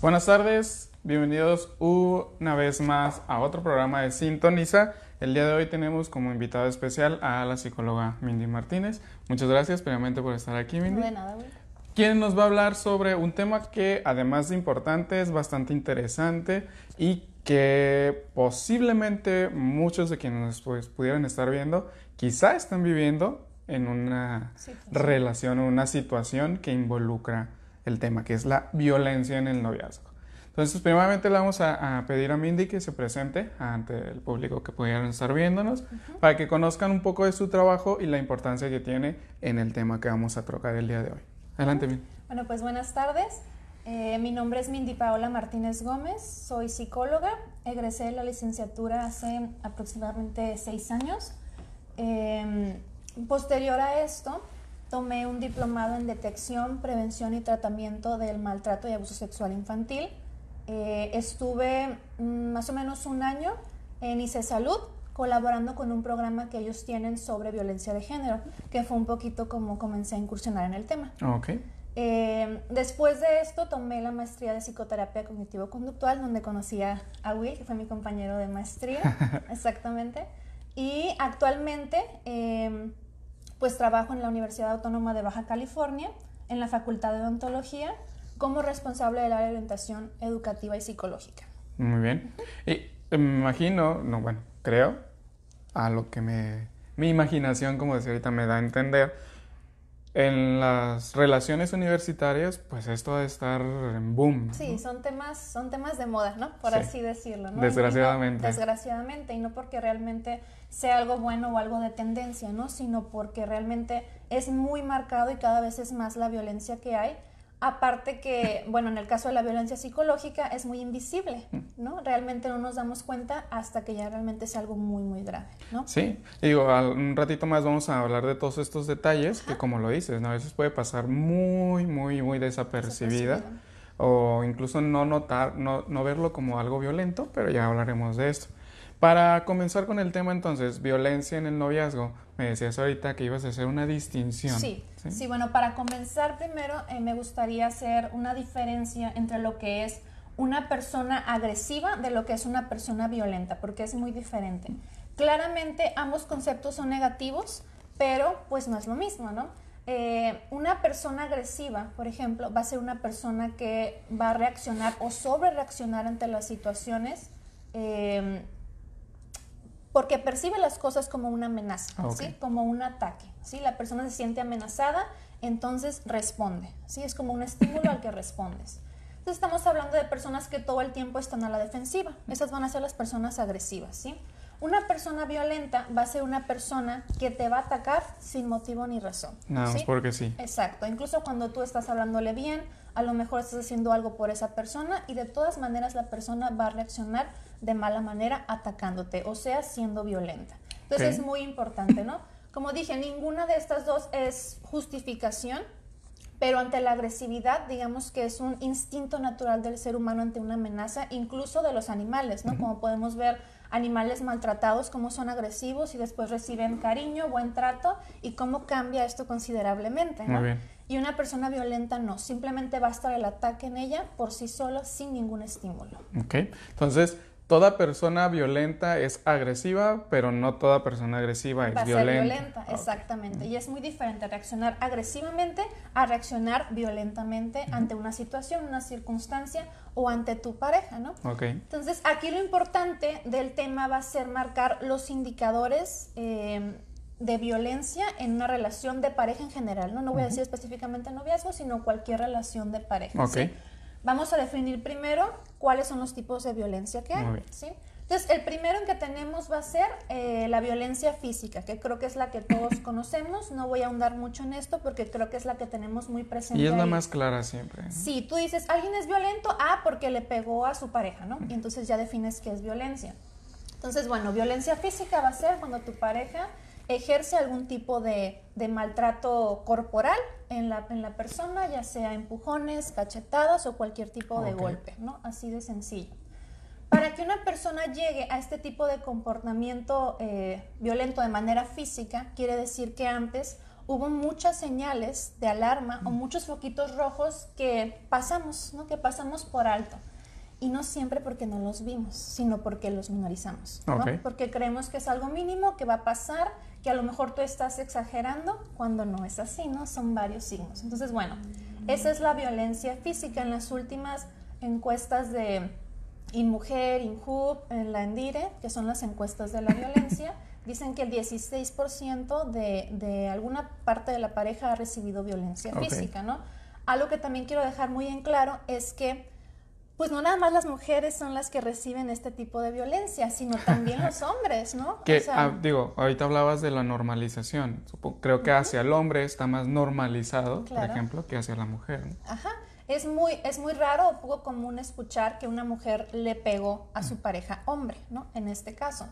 Buenas tardes, bienvenidos una vez más a otro programa de Sintoniza. El día de hoy tenemos como invitada especial a la psicóloga Mindy Martínez. Muchas gracias primeramente por estar aquí, Mindy. De nada, güey. Quien nos va a hablar sobre un tema que además de importante es bastante interesante y que posiblemente muchos de quienes pues, pudieran estar viendo quizá están viviendo en una relación o una situación que involucra el tema, que es la violencia en el noviazgo. Entonces, primeramente le vamos a, pedir a Mindy que se presente ante el público que pudieran estar viéndonos para que conozcan un poco de su trabajo y la importancia que tiene en el tema que vamos a trocar el día de hoy. Adelante, Mindy. Bueno, pues buenas tardes. Eh, mi nombre es Mindy Paola Martínez Gómez, soy psicóloga, egresé de la licenciatura hace aproximadamente seis años. Em, posterior a esto, tomé un diplomado en detección, prevención y tratamiento del maltrato y abuso sexual infantil. Eh, estuve mm, más o menos un año en ICE Salud colaborando con un programa que ellos tienen sobre violencia de género, que fue un poquito como comencé a incursionar en el tema. Okay. Eh, después de esto tomé la maestría de psicoterapia cognitivo-conductual, donde conocí a Will, que fue mi compañero de maestría, exactamente. Y actualmente eh, pues trabajo en la Universidad Autónoma de Baja California, en la Facultad de Odontología, como responsable del área de orientación educativa y psicológica. Muy bien. Y eh, me imagino, no, bueno, creo, a lo que me, mi imaginación, como decía ahorita, me da a entender, en las relaciones universitarias, pues esto a estar en boom. Sí, son temas, son temas de moda, ¿no? Por así decirlo, ¿no? Desgraciadamente. desgraciadamente, y no porque realmente sea algo bueno o algo de tendencia, ¿no? Sino porque realmente es muy marcado y cada vez es más la violencia que hay Aparte que, bueno, en el caso de la violencia psicológica es muy invisible, ¿no? Realmente no nos damos cuenta hasta que ya realmente es algo muy, muy grave, ¿no? Sí, y digo, un ratito más vamos a hablar de todos estos detalles que como lo dices, ¿no? a veces puede pasar muy, muy, muy desapercibida, o incluso no notar, no, no verlo como algo violento, pero ya hablaremos de esto. Para comenzar con el tema entonces, violencia en el noviazgo, me decías ahorita que ibas a hacer una distinción. Sí, sí, bueno, para comenzar primero eh, me gustaría hacer una diferencia entre lo que es una persona agresiva de lo que es una persona violenta, porque es muy diferente. Claramente ambos conceptos son negativos, pero pues no es lo mismo, ¿no? Eh, una persona agresiva, por ejemplo, va a ser una persona que va a reaccionar o sobre reaccionar ante las situaciones. Eh, porque percibe las cosas como una amenaza, ¿sí? como un ataque. ¿sí? La persona se siente amenazada, entonces responde. ¿sí? Es como un estímulo al que respondes. Entonces estamos hablando de personas que todo el tiempo están a la defensiva. Esas van a ser las personas agresivas. ¿sí? Una persona violenta va a ser una persona que te va a atacar sin motivo ni razón. Nada más porque sí. Exacto. Incluso cuando tú estás hablándole bien, a lo mejor estás haciendo algo por esa persona y de todas maneras la persona va a reaccionar de mala manera atacándote, o sea, siendo violenta. Entonces es muy importante, ¿no? Como dije, ninguna de estas dos es justificación, pero ante la agresividad, digamos que es un instinto natural del ser humano ante una amenaza, incluso de los animales, ¿no? Como podemos ver animales maltratados, cómo son agresivos y después reciben cariño, buen trato y cómo cambia esto considerablemente, ¿no? Y una persona violenta no, simplemente basta el ataque en ella por sí solo sin ningún estímulo. Ok, entonces toda persona violenta es agresiva, pero no toda persona agresiva es violenta. violenta, exactamente. Y es muy diferente reaccionar agresivamente a reaccionar violentamente ante una situación, una circunstancia o ante tu pareja, ¿no? Ok. Entonces, aquí lo importante del tema va a ser marcar los indicadores eh, de violencia en una relación de pareja en general, ¿no? No voy a decir específicamente noviazgo, sino cualquier relación de pareja. Ok. Vamos a definir primero cuáles son los tipos de violencia que hay. ¿sí? Entonces, el primero en que tenemos va a ser eh, la violencia física, que creo que es la que todos conocemos. No voy a ahondar mucho en esto porque creo que es la que tenemos muy presente. Y es la más clara siempre. Sí, tú dices, alguien es violento, ah, porque le pegó a su pareja, ¿no? Y entonces ya defines qué es violencia. Entonces, bueno, violencia física va a ser cuando tu pareja ejerce algún tipo de, maltrato corporal en la, en la, persona, ya sea empujones, cachetadas o cualquier tipo de golpe, ¿no? Así de sencillo. Para que una persona llegue a este tipo de comportamiento eh, violento de manera física, quiere decir que antes hubo muchas señales de alarma o muchos foquitos rojos que pasamos, ¿no? Que pasamos por alto. Y no siempre porque no los vimos, sino porque los minorizamos, ¿no? Porque creemos que es algo mínimo, que va a pasar, que a lo mejor tú estás exagerando, cuando no es así, ¿no? Son varios signos. Entonces, bueno, esa es la violencia física. En las últimas encuestas de InMujer, InHub, en la Endire, que son las encuestas de la violencia, dicen que el 16% de, de, alguna parte de la pareja ha recibido violencia física, ¿no? Algo que también quiero dejar muy en claro es que pues no nada más las mujeres son las que reciben este tipo de violencia, sino también los hombres, ¿no? Que, ah, digo, ahorita hablabas de la normalización. Creo que hacia el hombre está más normalizado, por ejemplo, que hacia la mujer. Ajá. Es muy, es muy raro o poco común escuchar que una mujer le pegó a su pareja hombre, ¿no? En este caso.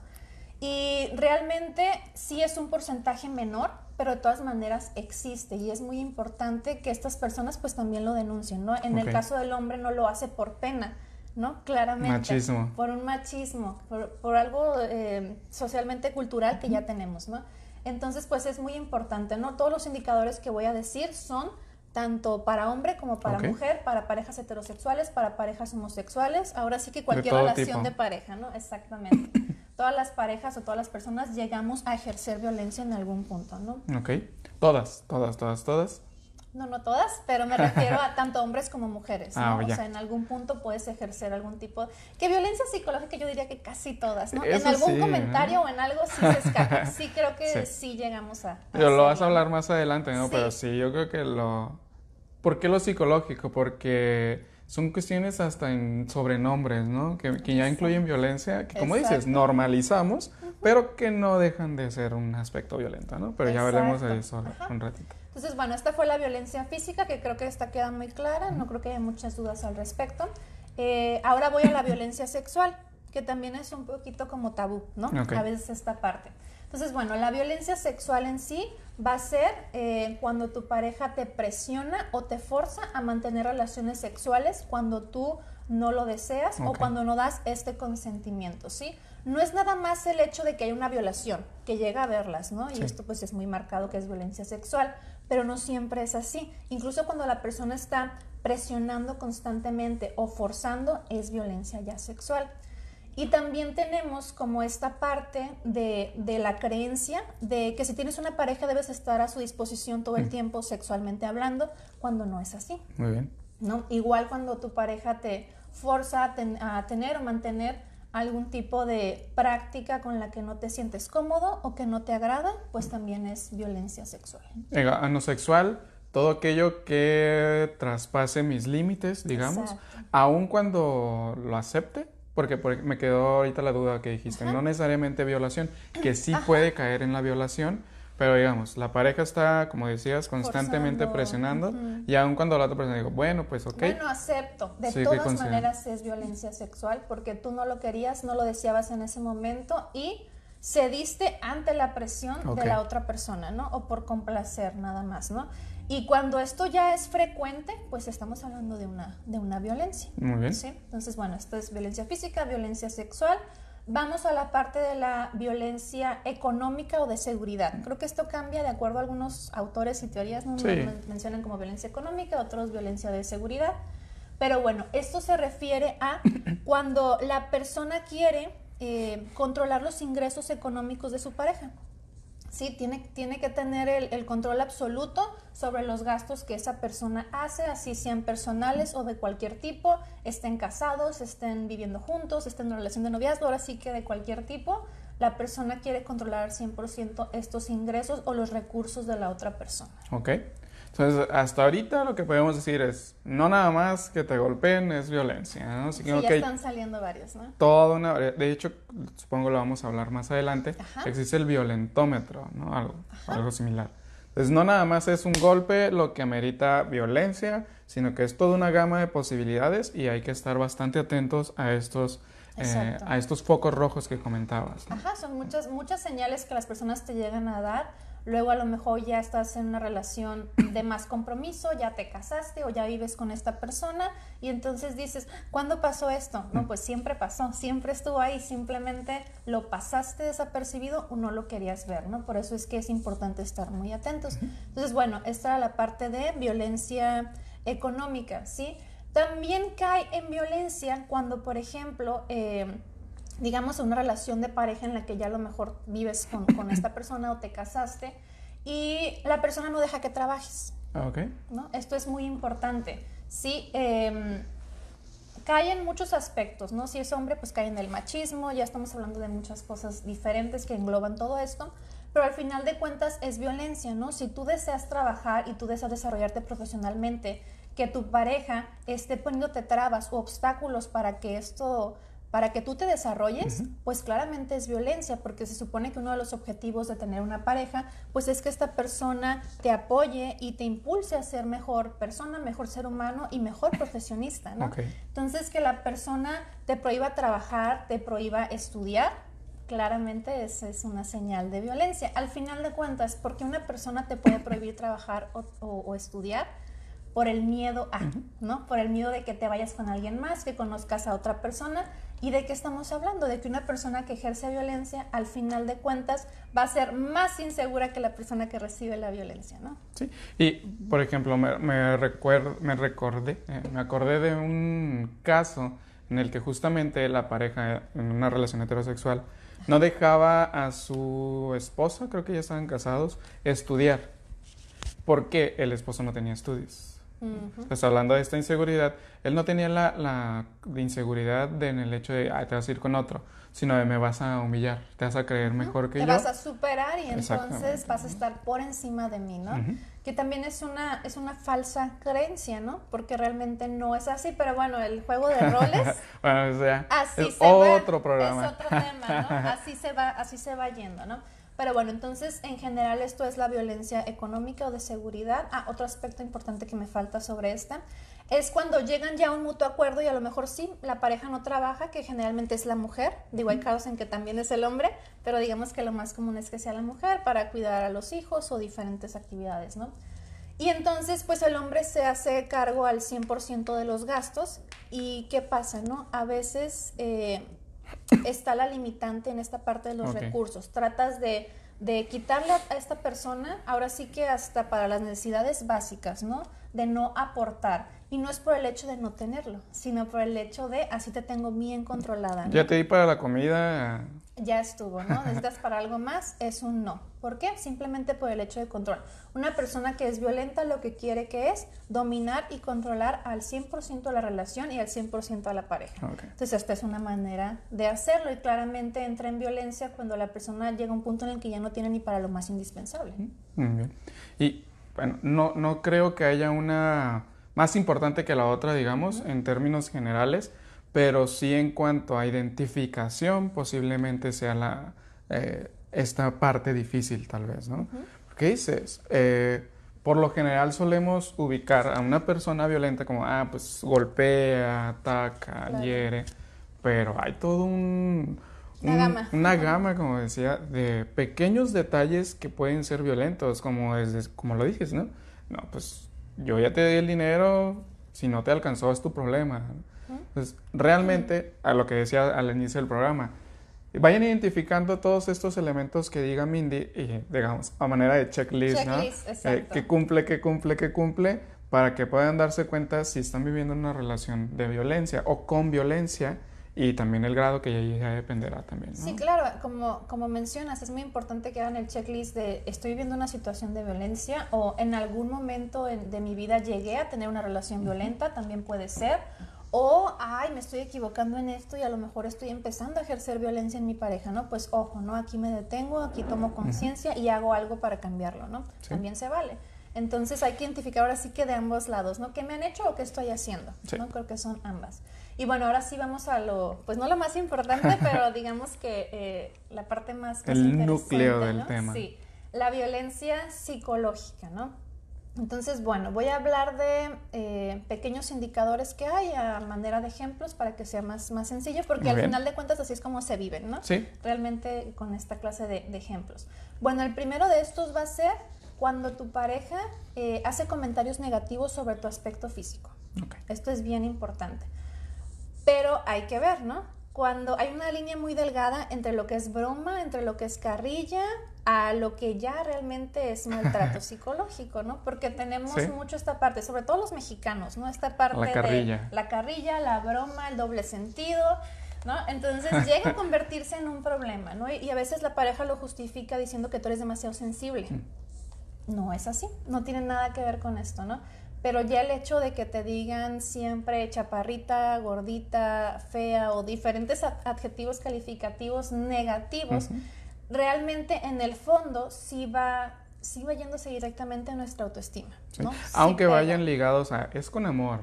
Y realmente sí es un porcentaje menor, pero de todas maneras existe y es muy importante que estas personas pues también lo denuncien, ¿no? En el caso del hombre no lo hace por pena, ¿no? Claramente. Machismo. Por un machismo, por, algo eh, socialmente cultural que ya tenemos, ¿no? Entonces pues es muy importante, ¿no? Todos los indicadores que voy a decir son tanto para hombre como para mujer, para parejas heterosexuales, para parejas homosexuales, ahora sí que cualquier relación de pareja, ¿no? Exactamente. todas las parejas o todas las personas llegamos a ejercer violencia en algún punto, ¿no? Ok. Todas, todas, todas, todas. No, no todas, pero me refiero a tanto hombres como mujeres, ¿no? Ah, o sea, en algún punto puedes ejercer algún tipo... Que violencia psicológica yo diría que casi todas, ¿no? en algún comentario o en algo sí se escapa. Sí creo que sí, llegamos a... Pero lo vas a hablar más adelante, ¿no? Pero sí, yo creo que lo... ¿Por qué lo psicológico? Porque son cuestiones hasta en sobrenombres, ¿no? Que, ya incluyen violencia, que como dices, normalizamos, pero que no dejan de ser un aspecto violento, ¿no? Pero ya veremos eso un ratito. Entonces, bueno, esta fue la violencia física, que creo que esta queda muy clara, no creo que haya muchas dudas al respecto. Eh, ahora voy a la violencia sexual, que también es un poquito como tabú, ¿no? A veces esta parte. Entonces, bueno, la violencia sexual en sí va a ser eh, cuando tu pareja te presiona o te forza a mantener relaciones sexuales cuando tú no lo deseas o cuando no das este consentimiento, ¿sí? No es nada más el hecho de que hay una violación, que llega a verlas, ¿no? Y esto pues es muy marcado que es violencia sexual, pero no siempre es así. Incluso cuando la persona está presionando constantemente o forzando, es violencia ya sexual. Y también tenemos como esta parte de, la creencia de que si tienes una pareja debes estar a su disposición todo el mm. tiempo sexualmente hablando, cuando no es así. Muy bien. ¿no? Igual cuando tu pareja te forza a, tener o mantener algún tipo de práctica con la que no te sientes cómodo o que no te agrada, pues también es violencia sexual. Anosexual, todo aquello que traspase mis límites, digamos, aun cuando lo acepte, porque, me quedó ahorita la duda que dijiste, no necesariamente violación, que sí puede caer en la violación, pero digamos, la pareja está, como decías, constantemente presionando y aun cuando la otra persona digo, bueno, pues ok. Bueno, acepto. De todas maneras es violencia sexual porque tú no lo querías, no lo deseabas en ese momento y cediste ante la presión de la otra persona, ¿no? O por complacer nada más, ¿no? Y cuando esto ya es frecuente, pues estamos hablando de una, de una violencia. Muy bien. ¿sí? Entonces, bueno, esto es violencia física, violencia sexual. Vamos a la parte de la violencia económica o de seguridad. Creo que esto cambia de acuerdo a algunos autores y teorías. ¿no? mencionan como violencia económica, otros violencia de seguridad. Pero bueno, esto se refiere a cuando la persona quiere eh, controlar los ingresos económicos de su pareja. Sí, tiene, tiene que tener el, control absoluto sobre los gastos que esa persona hace, así sean personales o de cualquier tipo, estén casados, estén viviendo juntos, estén en relación de noviazgo, ahora sí que de cualquier tipo, la persona quiere controlar al 100% estos ingresos o los recursos de la otra persona. Ok. Entonces, hasta ahorita lo que podemos decir es, no nada más que te golpeen es violencia, ¿no? sí, ya están saliendo varios, ¿no? Toda una... De hecho, supongo lo vamos a hablar más adelante, existe el violentómetro, ¿no? Algo, algo similar. Entonces, no nada más es un golpe lo que amerita violencia, sino que es toda una gama de posibilidades y hay que estar bastante atentos a estos... Eh, a estos focos rojos que comentabas. Ajá, son muchas, muchas señales que las personas te llegan a dar luego a lo mejor ya estás en una relación de más compromiso, ya te casaste o ya vives con esta persona y entonces dices, ¿cuándo pasó esto? No, pues siempre pasó, siempre estuvo ahí, simplemente lo pasaste desapercibido o no lo querías ver, ¿no? Por eso es que es importante estar muy atentos. Entonces, bueno, esta era la parte de violencia económica, ¿sí? También cae en violencia cuando, por ejemplo, eh, digamos, una relación de pareja en la que ya a lo mejor vives con, con esta persona o te casaste y la persona no deja que trabajes. Ah, ok. ¿no? Esto es muy importante. Sí, eh, cae en muchos aspectos, ¿no? Si es hombre, pues cae en el machismo, ya estamos hablando de muchas cosas diferentes que engloban todo esto, pero al final de cuentas es violencia, ¿no? Si tú deseas trabajar y tú deseas desarrollarte profesionalmente, que tu pareja esté poniéndote trabas o obstáculos para que esto para que tú te desarrolles, pues claramente es violencia, porque se supone que uno de los objetivos de tener una pareja, pues es que esta persona te apoye y te impulse a ser mejor persona, mejor ser humano y mejor profesionista, ¿no? Entonces, que la persona te prohíba trabajar, te prohíba estudiar, claramente esa es una señal de violencia. Al final de cuentas, porque una persona te puede prohibir trabajar o estudiar, por el miedo a, ¿no? Por el miedo de que te vayas con alguien más, que conozcas a otra persona. ¿Y de qué estamos hablando? De que una persona que ejerce violencia, al final de cuentas, va a ser más insegura que la persona que recibe la violencia, ¿no? Sí, y por ejemplo, me, recuerdo, me recordé, eh, me acordé de un caso en el que justamente la pareja en una relación heterosexual no dejaba a su esposa, creo que ya estaban casados, estudiar, porque el esposo no tenía estudios. Pues hablando de esta inseguridad, él no tenía la, la inseguridad de, en el hecho de, te vas a ir con otro, sino de me vas a humillar, te vas a creer mejor que yo. Te vas a superar y entonces vas a estar por encima de mí, ¿no? Que también es una, es una falsa creencia, ¿no? Porque realmente no es así, pero bueno, el juego de roles... bueno, o sea, así es otro va, programa. Es otro tema, ¿no? Así se va, así se va yendo, ¿no? Pero bueno, entonces en general esto es la violencia económica o de seguridad. Ah, otro aspecto importante que me falta sobre esta es cuando llegan ya a un mutuo acuerdo y a lo mejor sí, la pareja no trabaja, que generalmente es la mujer. Digo, hay casos en que también es el hombre, pero digamos que lo más común es que sea la mujer para cuidar a los hijos o diferentes actividades, ¿no? Y entonces, pues el hombre se hace cargo al 100% de los gastos. ¿Y qué pasa, no? A veces... Eh, está la limitante en esta parte de los recursos. Tratas de, de, quitarle a esta persona, ahora sí que hasta para las necesidades básicas, ¿no? De no aportar. Y no es por el hecho de no tenerlo, sino por el hecho de así te tengo bien controlada. Ya te di para la comida. Ya estuvo, ¿no? Necesitas para algo más, es un no. ¿Por qué? Simplemente por el hecho de control. Una persona que es violenta lo que quiere que es dominar y controlar al 100% la relación y al 100% a la pareja. Entonces, esta es una manera de hacerlo y claramente entra en violencia cuando la persona llega a un punto en el que ya no tiene ni para lo más indispensable. Muy bien. Y bueno, no, no creo que haya una más importante que la otra, digamos, en términos generales, pero sí en cuanto a identificación posiblemente sea la, eh, esta parte difícil tal vez, ¿no? ¿Qué dices? Eh, por lo general solemos ubicar a una persona violenta como, ah, pues golpea, ataca, hiere, pero hay todo un... una gama. Una gama, como decía, de pequeños detalles que pueden ser violentos, como, desde, como lo dices, ¿no? No, pues yo ya te di el dinero, si no te alcanzó es tu problema. Entonces, realmente, a lo que decía al inicio del programa, vayan identificando todos estos elementos que diga Mindy, y, digamos, a manera de checklist, checklist ¿no? Eh, que cumple, que cumple, que cumple, para que puedan darse cuenta si están viviendo una relación de violencia o con violencia y también el grado que ya, dependerá también. ¿no? Sí, claro, como, como mencionas, es muy importante que hagan el checklist de estoy viviendo una situación de violencia o en algún momento de mi vida llegué a tener una relación violenta, también puede ser. O, ay, me estoy equivocando en esto y a lo mejor estoy empezando a ejercer violencia en mi pareja, ¿no? Pues ojo, ¿no? Aquí me detengo, aquí tomo conciencia y hago algo para cambiarlo, ¿no? También se vale. Entonces hay que identificar ahora sí que de ambos lados, ¿no? ¿Qué me han hecho o qué estoy haciendo? ¿no? Creo que son ambas. Y bueno, ahora sí vamos a lo, pues no lo más importante, pero digamos que eh, la parte más, El núcleo del tema. Sí, la violencia psicológica, ¿no? Entonces, bueno, voy a hablar de eh, pequeños indicadores que hay a manera de ejemplos para que sea más, más sencillo, porque Muy al bien. final de cuentas así es como se viven, ¿no? Sí. Realmente con esta clase de, de ejemplos. Bueno, el primero de estos va a ser cuando tu pareja eh, hace comentarios negativos sobre tu aspecto físico. Ok. Esto es bien importante. Pero hay que ver, ¿no? Cuando hay una línea muy delgada entre lo que es broma, entre lo que es carrilla, a lo que ya realmente es maltrato psicológico, ¿no? Porque tenemos Sí. mucho esta parte, sobre todo los mexicanos, ¿no? Esta parte La carrilla. de la carrilla, la broma, el doble sentido, ¿no? Entonces llega a convertirse en un problema, ¿no? Y, y a veces la pareja lo justifica diciendo que tú eres demasiado sensible. No es así, no tiene nada que ver con esto, ¿no? Pero ya el hecho de que te digan siempre chaparrita, gordita, fea o diferentes ad- adjetivos calificativos negativos. Realmente en el fondo sí va, sí va yéndose directamente a nuestra autoestima, Sí. ¿no? Aunque vayan ligados a es con amor.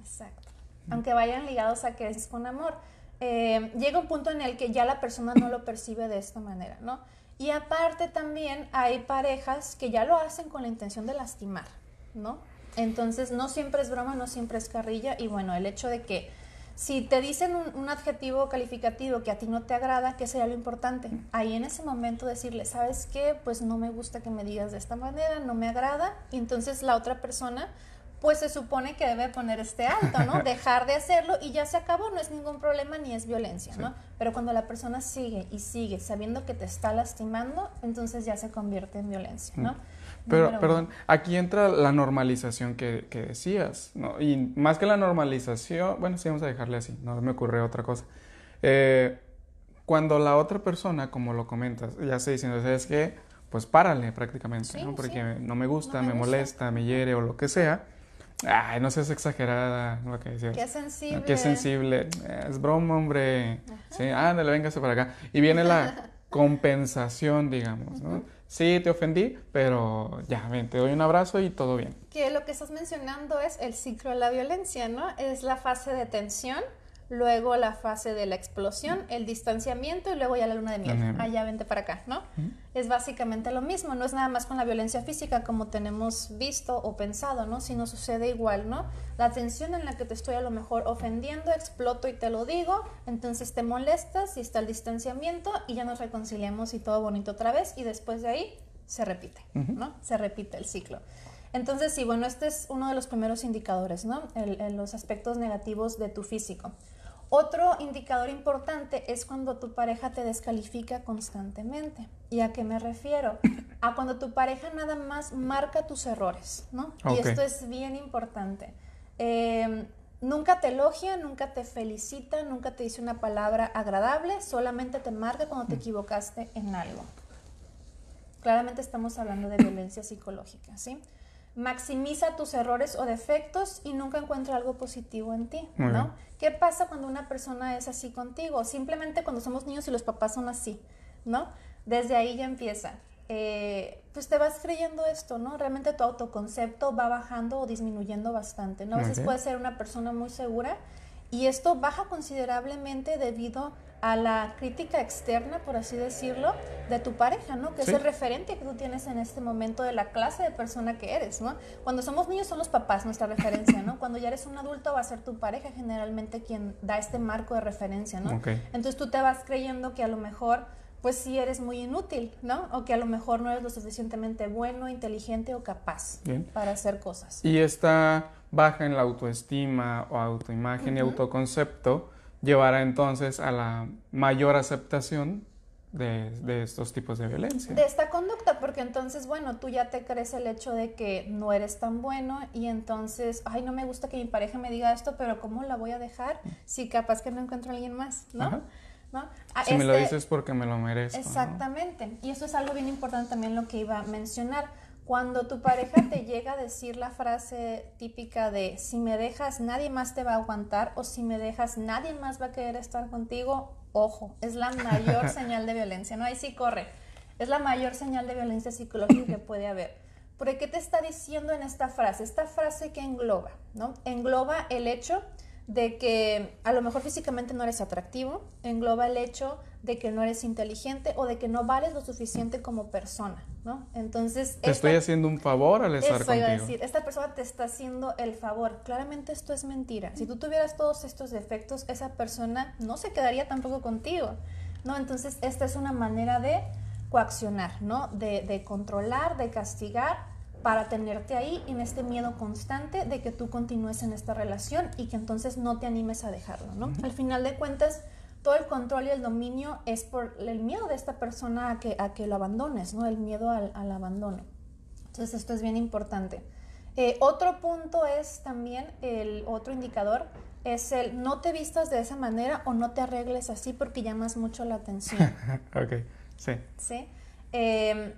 Exacto. Aunque vayan ligados a que es con amor. Eh, llega un punto en el que ya la persona no lo percibe de esta manera, ¿no? Y aparte también hay parejas que ya lo hacen con la intención de lastimar, ¿no? Entonces no siempre es broma, no siempre es carrilla y bueno, el hecho de que si te dicen un, un adjetivo calificativo que a ti no te agrada, ¿qué sería lo importante? Ahí en ese momento decirle, ¿sabes qué? Pues no me gusta que me digas de esta manera, no me agrada. Y entonces la otra persona, pues se supone que debe poner este alto, ¿no? Dejar de hacerlo y ya se acabó, no es ningún problema ni es violencia, ¿no? Pero cuando la persona sigue y sigue sabiendo que te está lastimando, entonces ya se convierte en violencia, ¿no? Pero, Número perdón, uno. aquí entra la normalización que, que decías, ¿no? Y más que la normalización, bueno, sí, vamos a dejarle así, no me ocurre otra cosa. Eh, cuando la otra persona, como lo comentas, ya se diciendo, ¿sabes qué? Pues párale prácticamente, Sí, ¿no? Porque sí. no me gusta, No me me, gusta. molesta, me hiere o lo que sea. Ay, no seas exagerada, lo que decías. Qué sensible. Qué sensible. Es broma, hombre. Sí, ándale, véngase para acá. Y viene la compensación, digamos, ¿no? Sí, te ofendí, pero ya, ven, te doy un abrazo y todo bien. que lo que estás mencionando es el ciclo de la violencia, ¿no? Es la fase de tensión, luego la fase de la explosión, el distanciamiento y luego ya la luna de miel. Allá vente para acá, ¿no? Es básicamente lo mismo, no es nada más con la violencia física como tenemos visto o pensado, ¿no? Sino sucede igual, ¿no? La tensión en la que te estoy a lo mejor ofendiendo, exploto y te lo digo, entonces te molestas y está el distanciamiento y ya nos reconciliamos y todo bonito otra vez y después de ahí se repite, ¿no? Se repite el ciclo. Entonces, sí, bueno, este es uno de los primeros indicadores, ¿no? El- el- los aspectos negativos de tu físico. Otro indicador importante es cuando tu pareja te descalifica constantemente. ¿Y a qué me refiero? A cuando tu pareja nada más marca tus errores, ¿no? Y esto es bien importante. Eh, nunca te elogia, nunca te felicita, nunca te dice una palabra agradable, solamente te marca cuando te equivocaste en algo. Claramente estamos hablando de violencia psicológica, ¿sí? Maximiza tus errores o defectos y nunca encuentra algo positivo en ti, Muy ¿no? bien. ¿Qué pasa cuando una persona es así contigo? Simplemente cuando somos niños y los papás son así, ¿no? Desde ahí ya empieza. Eh, pues te vas creyendo esto, ¿no? Realmente tu autoconcepto va bajando o disminuyendo bastante, ¿no? A veces puedes ser una persona muy segura y esto baja considerablemente debido a la crítica externa, por así decirlo, de tu pareja, ¿no? Que Sí. es el referente que tú tienes en este momento de la clase de persona que eres, ¿no? Cuando somos niños son los papás nuestra referencia, ¿no? Cuando ya eres un adulto va a ser tu pareja generalmente quien da este marco de referencia, ¿no? Ok. Entonces tú te vas creyendo que a lo mejor pues sí eres muy inútil, ¿no? O que a lo mejor no eres lo suficientemente bueno, inteligente o capaz Bien. para hacer cosas. Y esta baja en la autoestima o autoimagen y Ujú. autoconcepto llevará entonces a la mayor aceptación de, de estos tipos de violencia. de esta conducta, porque entonces, bueno, tú ya te crees el hecho de que no eres tan bueno y entonces, ay, no me gusta que mi pareja me diga esto, pero ¿cómo la voy a dejar si capaz que no encuentro a alguien más, ¿no? Ajá. ¿No? Si me lo este- dices porque me lo merezco. ¿no? Exactamente. Y eso es algo bien importante también lo que iba a mencionar. Cuando tu pareja te llega a decir la frase típica de si me dejas nadie más te va a aguantar o si me dejas nadie más va a querer estar contigo, ojo, es la mayor señal de violencia, ¿no? Ahí sí corre. Es la mayor señal de violencia psicológica que puede haber. ¿Por qué te está diciendo en esta frase? Esta frase que engloba, ¿no? Engloba el hecho de que a lo mejor físicamente no eres atractivo, engloba el hecho de que no eres inteligente o de que no vales lo suficiente como persona, ¿no? Entonces... Te estoy haciendo un favor al estar eso contigo. Iba a decir, esta persona te está haciendo el favor. Claramente esto es mentira. Si tú tuvieras todos estos defectos, esa persona no se quedaría tampoco contigo, ¿no? Entonces, esta es una manera de coaccionar, ¿no? De, de controlar, de castigar para tenerte ahí en este miedo constante de que tú continúes en esta relación y que entonces no te animes a dejarlo, ¿no? Al final de cuentas, todo el control y el dominio es por el miedo de esta persona a que, a que lo abandones, ¿no? El miedo al, al abandono. Entonces esto es bien importante. Eh, otro punto es también el otro indicador es el no te vistas de esa manera o no te arregles así porque llamas mucho la atención. ok, sí. Sí. Eh,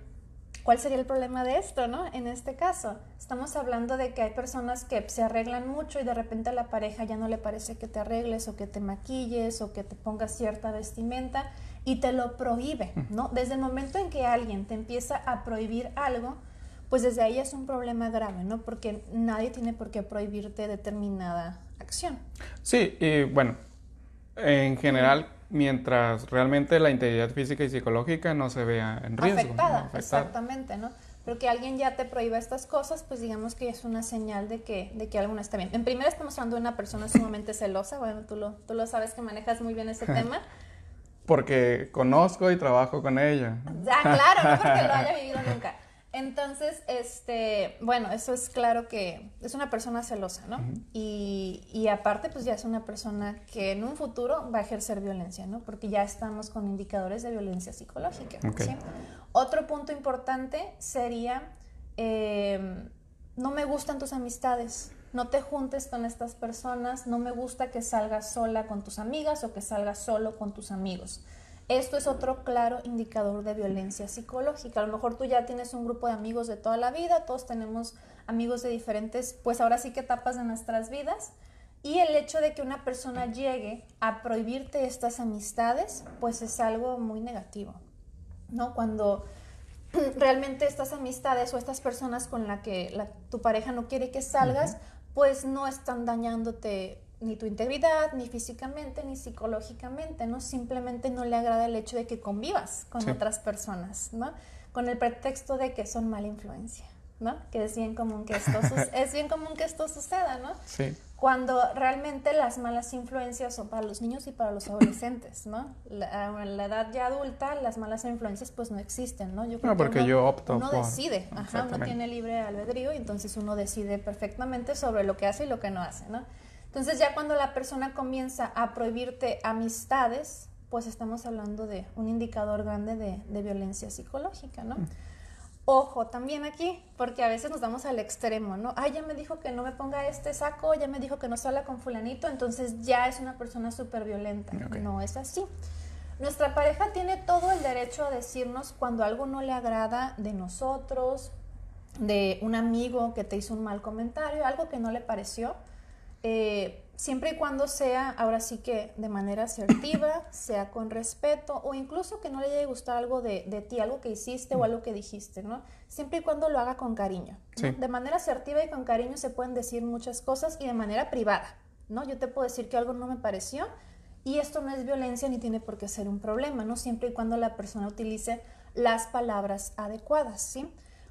¿Cuál sería el problema de esto, no? En este caso, estamos hablando de que hay personas que se arreglan mucho y de repente a la pareja ya no le parece que te arregles o que te maquilles o que te pongas cierta vestimenta y te lo prohíbe, ¿no? Desde el momento en que alguien te empieza a prohibir algo, pues desde ahí es un problema grave, ¿no? Porque nadie tiene por qué prohibirte determinada acción. Sí, y bueno, en general mientras realmente la integridad física y psicológica no se vea en riesgo. Afectada, ¿no? exactamente, ¿no? Pero que alguien ya te prohíba estas cosas, pues digamos que es una señal de que, de que algo no está bien. En primera estamos hablando de una persona sumamente celosa, bueno, tú lo, tú lo sabes que manejas muy bien ese tema. Porque conozco y trabajo con ella. Ya, claro, no porque lo haya vivido nunca. Entonces, este, bueno, eso es claro que es una persona celosa, ¿no? y, y, aparte, pues ya es una persona que en un futuro va a ejercer violencia, ¿no? Porque ya estamos con indicadores de violencia psicológica. Okay. ¿sí? Otro punto importante sería, eh, no me gustan tus amistades, no te juntes con estas personas, no me gusta que salgas sola con tus amigas o que salgas solo con tus amigos. Esto es otro claro indicador de violencia psicológica. A lo mejor tú ya tienes un grupo de amigos de toda la vida, todos tenemos amigos de diferentes, pues ahora sí que etapas de nuestras vidas. Y el hecho de que una persona llegue a prohibirte estas amistades, pues es algo muy negativo, ¿no? Cuando realmente estas amistades o estas personas con las que la, tu pareja no quiere que salgas, uh -huh. pues no están dañándote ni tu integridad, ni físicamente, ni psicológicamente, ¿no? Simplemente no le agrada el hecho de que convivas con sí. otras personas, ¿no? Con el pretexto de que son mala influencia, ¿no? Que es bien común que esto, es bien común que esto suceda, ¿no? Sí. Cuando realmente las malas influencias son para los niños y para los adolescentes, ¿no? La, en la edad ya adulta, las malas influencias pues no existen, ¿no? Yo creo no, porque que uno, yo opto uno por... decide, ajá, uno tiene libre albedrío y entonces uno decide perfectamente sobre lo que hace y lo que no hace, ¿no? Entonces ya cuando la persona comienza a prohibirte amistades, pues estamos hablando de un indicador grande de, de violencia psicológica, ¿no? Mm. Ojo, también aquí, porque a veces nos vamos al extremo, ¿no? Ay, ya me dijo que no me ponga este saco, ya me dijo que no salga con fulanito, entonces ya es una persona súper violenta. Okay. No es así. Nuestra pareja tiene todo el derecho a decirnos cuando algo no le agrada de nosotros, de un amigo que te hizo un mal comentario, algo que no le pareció eh, siempre y cuando sea, ahora sí que de manera asertiva, sea con respeto o incluso que no le llegue a gustar algo de, de ti, algo que hiciste o algo que dijiste, ¿no? Siempre y cuando lo haga con cariño. ¿no? Sí. De manera asertiva y con cariño se pueden decir muchas cosas y de manera privada, ¿no? Yo te puedo decir que algo no me pareció y esto no es violencia ni tiene por qué ser un problema, ¿no? Siempre y cuando la persona utilice las palabras adecuadas, ¿sí?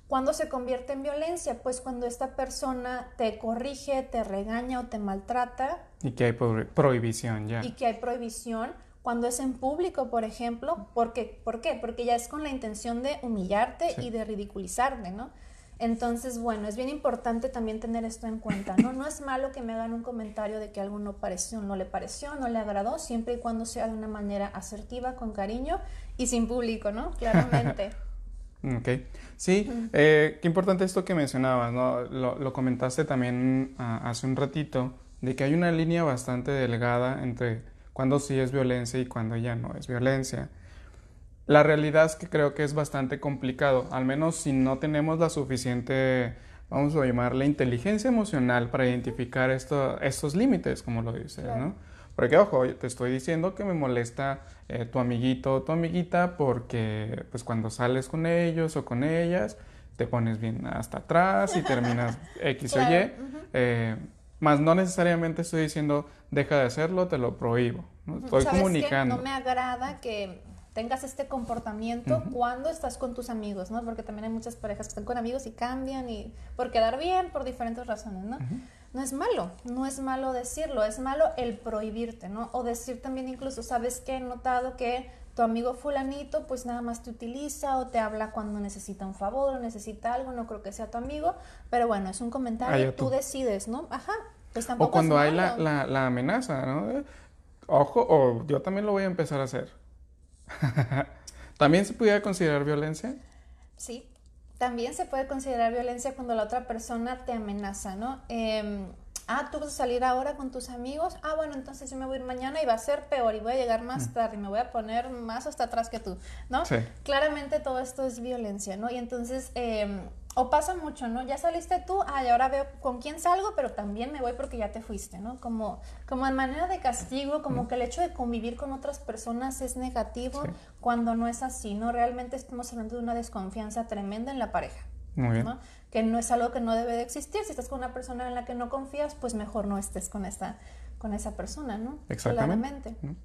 ¿Cuándo se convierte en violencia? Pues cuando esta persona te corrige, te regaña o te maltrata. Y que hay pro prohibición ya. Y que hay prohibición. Cuando es en público, por ejemplo. Porque, ¿Por qué? Porque ya es con la intención de humillarte Sí. y de ridiculizarte, ¿no? Entonces, bueno, es bien importante también tener esto en cuenta, ¿no? No es malo que me hagan un comentario de que algo no pareció, no le pareció, no le agradó, siempre y cuando sea de una manera asertiva, con cariño y sin público, ¿no? Claramente. Ok, sí, eh, qué importante esto que mencionabas, ¿no? Lo, lo comentaste también ah, hace un ratito, de que hay una línea bastante delgada entre cuando sí es violencia y cuando ya no es violencia. La realidad es que creo que es bastante complicado, al menos si no tenemos la suficiente, vamos a llamarle inteligencia emocional para identificar esto, estos límites, como lo dices. ¿no? Porque, ojo, te estoy diciendo que me molesta eh, tu amiguito o tu amiguita porque, pues, cuando sales con ellos o con ellas, te pones bien hasta atrás y terminas X o Y. Eh, Más no necesariamente estoy diciendo, deja de hacerlo, te lo prohíbo. ¿no? Estoy comunicando. No me agrada que tengas este comportamiento cuando estás con tus amigos, ¿no? Porque también hay muchas parejas que están con amigos y cambian y por quedar bien, por diferentes razones, ¿no? No es malo, no es malo decirlo, es malo el prohibirte, ¿no? O decir también incluso, ¿sabes qué? He notado que tu amigo fulanito pues nada más te utiliza o te habla cuando necesita un favor o necesita algo, no creo que sea tu amigo, pero bueno, es un comentario, tú tú. decides, ¿no? Ajá, pues tampoco O cuando es hay la, malo. la, la amenaza, ¿no? Eh, Ojo, o yo también lo voy a empezar a hacer. ¿También se pudiera considerar violencia? Sí, también se puede considerar violencia cuando la otra persona te amenaza, ¿no? Em, ah, tú vas a salir ahora con tus amigos. Ah, bueno, entonces yo me voy a ir mañana y va a ser peor y voy a llegar más tarde y me voy a poner más hasta atrás que tú, ¿no? Mm. Sí. Claramente todo esto es violencia, ¿no? Y entonces, em, o pasa mucho, ¿no? Ya saliste tú, ah, y ahora veo con quién salgo, pero también me voy porque ya te fuiste, ¿no? Como, como en manera de castigo, como que el hecho de convivir con otras personas es negativo Sí. cuando no es así, ¿no? Realmente estamos hablando de una desconfianza tremenda en la pareja. Muy bien. ¿no? Que no es algo que no debe de existir. Si estás con una persona en la que no confías, pues mejor no estés con esta, con esa persona, ¿no? Exactamente. Claramente. ¿no?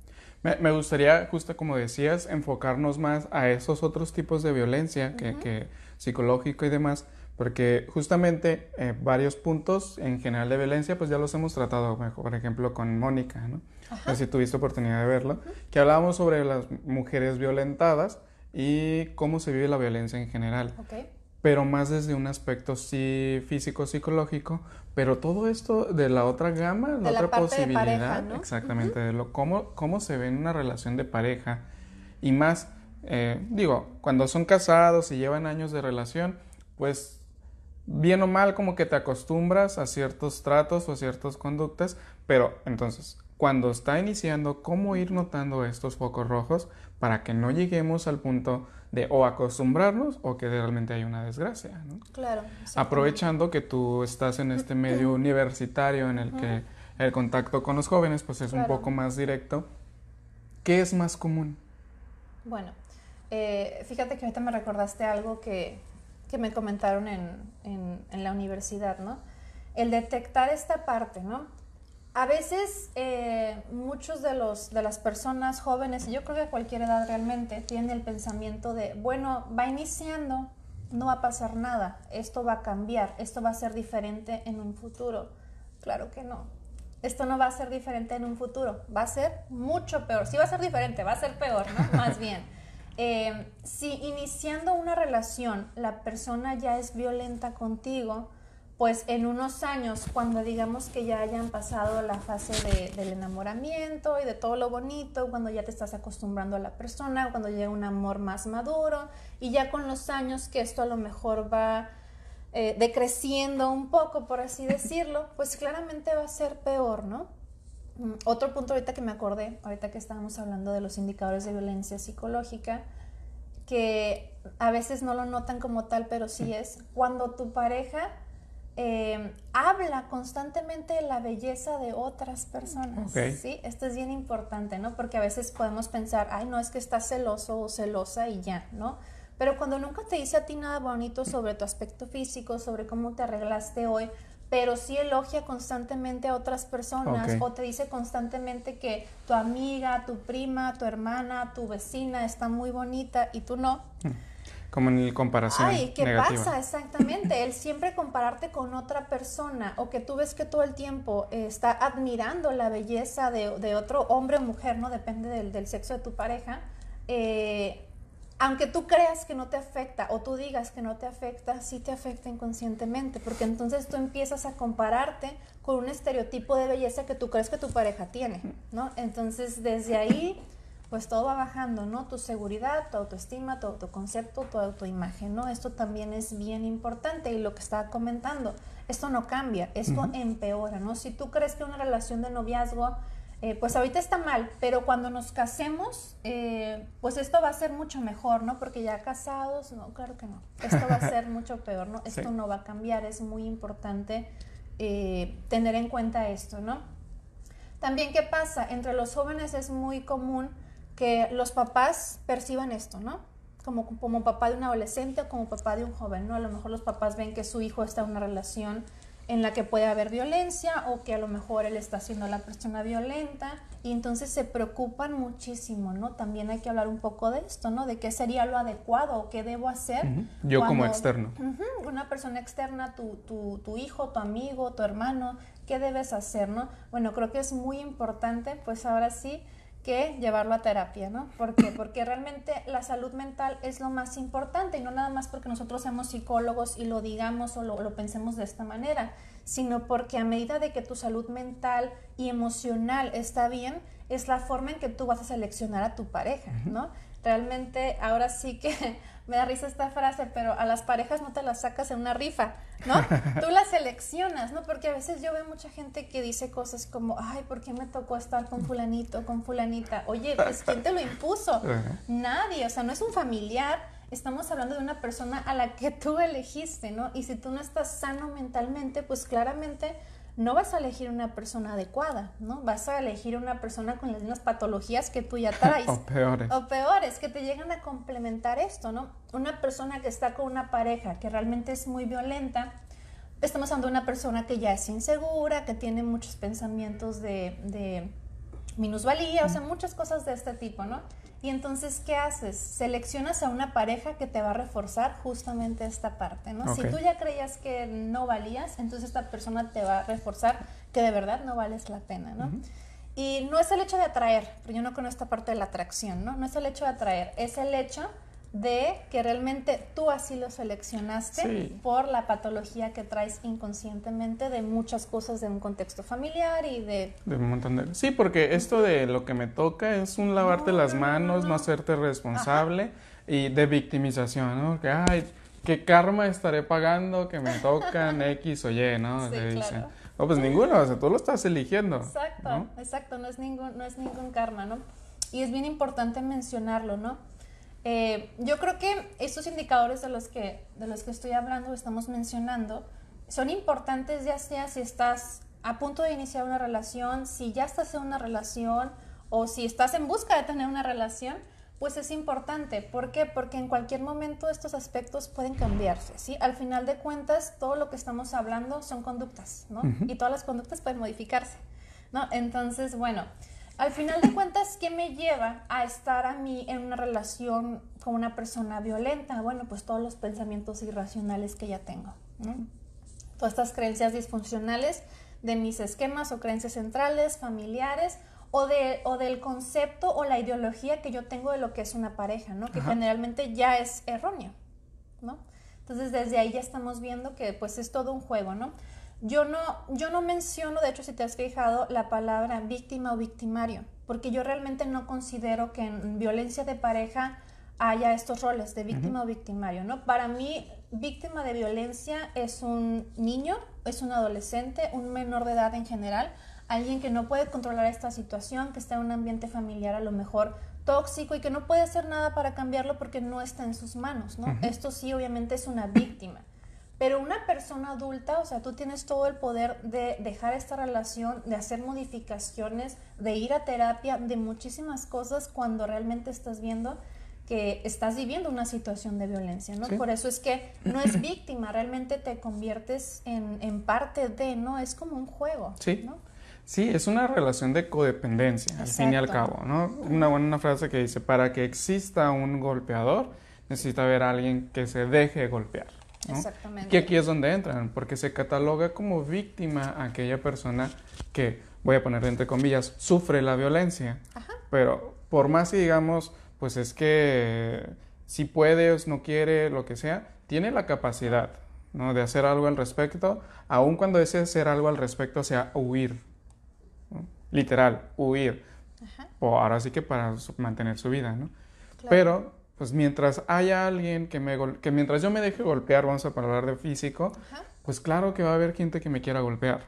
Me, me gustaría, justo como decías, enfocarnos más a esos otros tipos de violencia que, que psicológico y demás, porque justamente eh, varios puntos en general de violencia, pues ya los hemos tratado, por ejemplo, con Mónica, ¿no? Sé si tuviste oportunidad de verlo, que hablábamos sobre las mujeres violentadas y cómo se vive la violencia en general Ok. pero más desde un aspecto sí físico psicológico pero todo esto de la otra gama la De la otra de posibilidad pareja, ¿no? exactamente de lo cómo cómo se ve en una relación de pareja y más eh, digo cuando son casados y llevan años de relación pues bien o mal como que te acostumbras a ciertos tratos o a ciertas conductas, pero entonces cuando está iniciando, ¿cómo ir notando estos focos rojos para que no lleguemos al punto de o acostumbrarnos o que realmente hay una desgracia? ¿no? Claro. Aprovechando que tú estás en este medio universitario en el que el contacto con los jóvenes pues es un poco más directo, ¿qué es más común? Bueno, eh, fíjate que ahorita me recordaste algo que, que me comentaron en, en- en la universidad, ¿no? El detectar esta parte, ¿no? A veces eh, muchos de, los, de las personas jóvenes, y yo creo que a cualquier edad realmente, tienen el pensamiento de, bueno, va iniciando, no va a pasar nada, esto va a cambiar, esto va a ser diferente en un futuro. Claro que no. Esto no va a ser diferente en un futuro, va a ser mucho peor. Sí va a ser diferente, va a ser peor, ¿no? Más bien. Eh, si iniciando una relación la persona ya es violenta contigo, pues en unos años, cuando digamos que ya hayan pasado la fase de- del enamoramiento y de todo lo bonito, cuando ya te estás acostumbrando a la persona, cuando llega un amor más maduro, y ya con los años que esto a lo mejor va eh, decreciendo un poco, por así decirlo, pues claramente va a ser peor, ¿no? Mm, Otro punto ahorita que me acordé, ahorita que estábamos hablando de los indicadores de violencia psicológica, que a veces no lo notan como tal, pero sí es cuando tu pareja eh, habla constantemente de la belleza de otras personas. Ok. ¿sí? Esto es bien importante, ¿no? Porque a veces podemos pensar, ay, no, es que estás celoso o celosa y ya, ¿no? Pero cuando nunca te dice a ti nada bonito sobre tu aspecto físico, sobre cómo te arreglaste hoy, pero sí elogia constantemente a otras personas Ok. o te dice constantemente que tu amiga, tu prima, tu hermana, tu vecina está muy bonita y tú no, Como en comparación Ay, ¿qué negativa. pasa? Exactamente. El siempre compararte con otra persona o que tú ves que todo el tiempo eh, está admirando la belleza de, de otro hombre o mujer, ¿no? Depende del, del sexo de tu pareja. eh, aunque tú creas que no te afecta o tú digas que no te afecta, sí te afecta inconscientemente, porque entonces tú empiezas a compararte con un estereotipo de belleza que tú crees que tu pareja tiene, ¿no? Entonces desde ahí pues todo va bajando, ¿no? Tu seguridad, tu autoestima, tu autoconcepto, tu autoimagen, ¿no? Esto también es bien importante y lo que estaba comentando, esto no cambia, esto empeora, ¿no? Si tú crees que una relación de noviazgo, eh, pues ahorita está mal, pero cuando nos casemos, eh, pues esto va a ser mucho mejor, ¿no? Porque ya casados, no, claro que no, esto va a ser mucho peor, ¿no? Esto Sí. no va a cambiar, es muy importante eh, tener en cuenta esto, ¿no? También, ¿qué pasa? Entre los jóvenes es muy común que los papás perciban esto, ¿no? Como, como papá de un adolescente o como papá de un joven, ¿no? A lo mejor los papás ven que su hijo está en una relación en la que puede haber violencia o que a lo mejor él está siendo la persona violenta y entonces se preocupan muchísimo, ¿no? También hay que hablar un poco de esto, ¿no? De qué sería lo adecuado o qué debo hacer. Yo como externo. una persona externa, tu, tu, tu, hijo, tu amigo, tu hermano, ¿qué debes hacer, ¿no? Bueno, creo que es muy importante, pues ahora sí, que llevarlo a terapia, ¿no? ¿Por qué? Porque realmente la salud mental es lo más importante y no nada más porque nosotros seamos psicólogos y lo digamos o lo, pensemos de esta manera, sino porque a medida de que tu salud mental y emocional está bien, es la forma en que tú vas a seleccionar a tu pareja, ¿no? Realmente ahora sí que me da risa esta frase, pero a las parejas no te las sacas en una rifa, ¿no? Tú las seleccionas, ¿no? Porque a veces yo veo mucha gente que dice cosas como, ay, ¿por qué me tocó estar con fulanito, con fulanita? Oye, pues ¿quién te lo impuso? Nadie, o sea, no es un familiar, estamos hablando de una persona a la que tú elegiste, ¿no? Y si tú no estás sano mentalmente, pues claramente no vas a elegir una persona adecuada, ¿no? Vas a elegir una persona con las mismas patologías que tú ya traes. o peores. O peores, que te llegan a complementar esto, ¿no? Una persona que está con una pareja que realmente es muy violenta, estamos hablando de una persona que ya es insegura, que tiene muchos pensamientos de, de minusvalía, o sea, muchas cosas de este tipo, ¿no? Y entonces, ¿qué haces? Seleccionas a una pareja que te va a reforzar justamente esta parte, ¿no? Si tú ya creías que no valías, entonces esta persona te va a reforzar que de verdad no vales la pena, ¿no? Y no es el hecho de atraer, pero yo no conozco esta parte de la atracción, ¿no? No es el hecho de atraer, es el hecho de que realmente tú así lo seleccionaste por la patología que traes inconscientemente de muchas cosas de un contexto familiar y de... de un montón de... Sí, porque esto de lo que me toca es un lavarte las manos, no, hacerte responsable y de victimización, ¿no? Que, ay, ¿qué karma estaré pagando que me tocan X o Y, ¿no? Sí, claro. No, pues ninguno, o sea, tú lo estás eligiendo. Exacto, exacto, no es, ningún, no es ningún karma, ¿no? Y es bien importante mencionarlo, ¿no? Eh, yo creo que estos indicadores de los que, de los que estoy hablando, estamos mencionando, son importantes ya sea si estás a punto de iniciar una relación, si ya estás en una relación o si estás en busca de tener una relación, pues es importante. ¿Por qué? Porque en cualquier momento estos aspectos pueden cambiarse, ¿sí? Al final de cuentas, todo lo que estamos hablando son conductas, ¿no? Y todas las conductas pueden modificarse, ¿no? Entonces, bueno, al final de cuentas, ¿qué me lleva a estar a mí en una relación con una persona violenta? Bueno, pues todos los pensamientos irracionales que ya tengo. Todas estas creencias disfuncionales de mis esquemas o creencias centrales, familiares, o, de, o del concepto o la ideología que yo tengo de lo que es una pareja, ¿no? Que generalmente ya es erróneo, ¿no? Entonces desde ahí ya estamos viendo que pues es todo un juego, ¿no? Yo no, yo no menciono, de hecho, si te has fijado, la palabra víctima o victimario, porque yo realmente no considero que en violencia de pareja haya estos roles de víctima o victimario, ¿no? Para mí, víctima de violencia es un niño, es un adolescente, un menor de edad en general, alguien que no puede controlar esta situación, que está en un ambiente familiar a lo mejor tóxico y que no puede hacer nada para cambiarlo porque no está en sus manos, ¿no? Esto sí, obviamente, es una víctima. Pero una persona adulta, o sea, tú tienes todo el poder de dejar esta relación, de hacer modificaciones, de ir a terapia, de muchísimas cosas cuando realmente estás viendo que estás viviendo una situación de violencia, ¿no? Por eso es que no es víctima, realmente te conviertes en, parte de, ¿no? Es como un juego, sí. Sí, es una relación de codependencia, al fin y al cabo, ¿no? Una buena frase que dice, para que exista un golpeador, necesita haber alguien que se deje golpear. Exactamente. Y aquí es donde entran, porque se cataloga como víctima a aquella persona que, voy a poner entre comillas, sufre la violencia. Pero por más que digamos, pues es que si puede o no quiere, lo que sea, tiene la capacidad ¿no? de hacer algo al respecto, aun cuando ese hacer algo al respecto sea huir. Literal, huir. O ahora sí que para mantener su vida, ¿no? Pero pues mientras haya alguien que me que mientras yo me deje golpear, vamos a hablar de físico, pues claro que va a haber gente que me quiera golpear.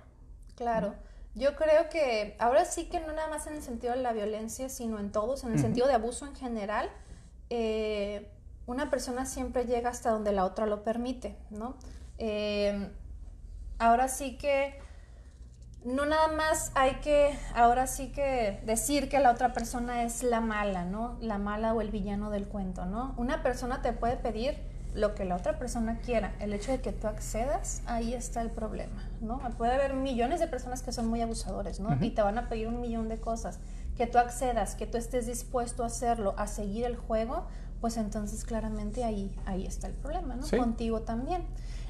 Claro. Yo creo que ahora sí que no nada más en el sentido de la violencia, sino en todos, en el sentido de abuso en general, eh, una persona siempre llega hasta donde la otra lo permite, ¿no? Eh, ahora sí que no nada más hay que, ahora sí que decir que la otra persona es la mala, ¿no? La mala o el villano del cuento, ¿no? Una persona te puede pedir lo que la otra persona quiera, el hecho de que tú accedas, ahí está el problema, ¿no? Puede haber millones de personas que son muy abusadores, ¿no? Y te van a pedir un millón de cosas. Que tú accedas, que tú estés dispuesto a hacerlo, a seguir el juego, pues entonces claramente ahí, ahí está el problema, ¿no? Contigo también.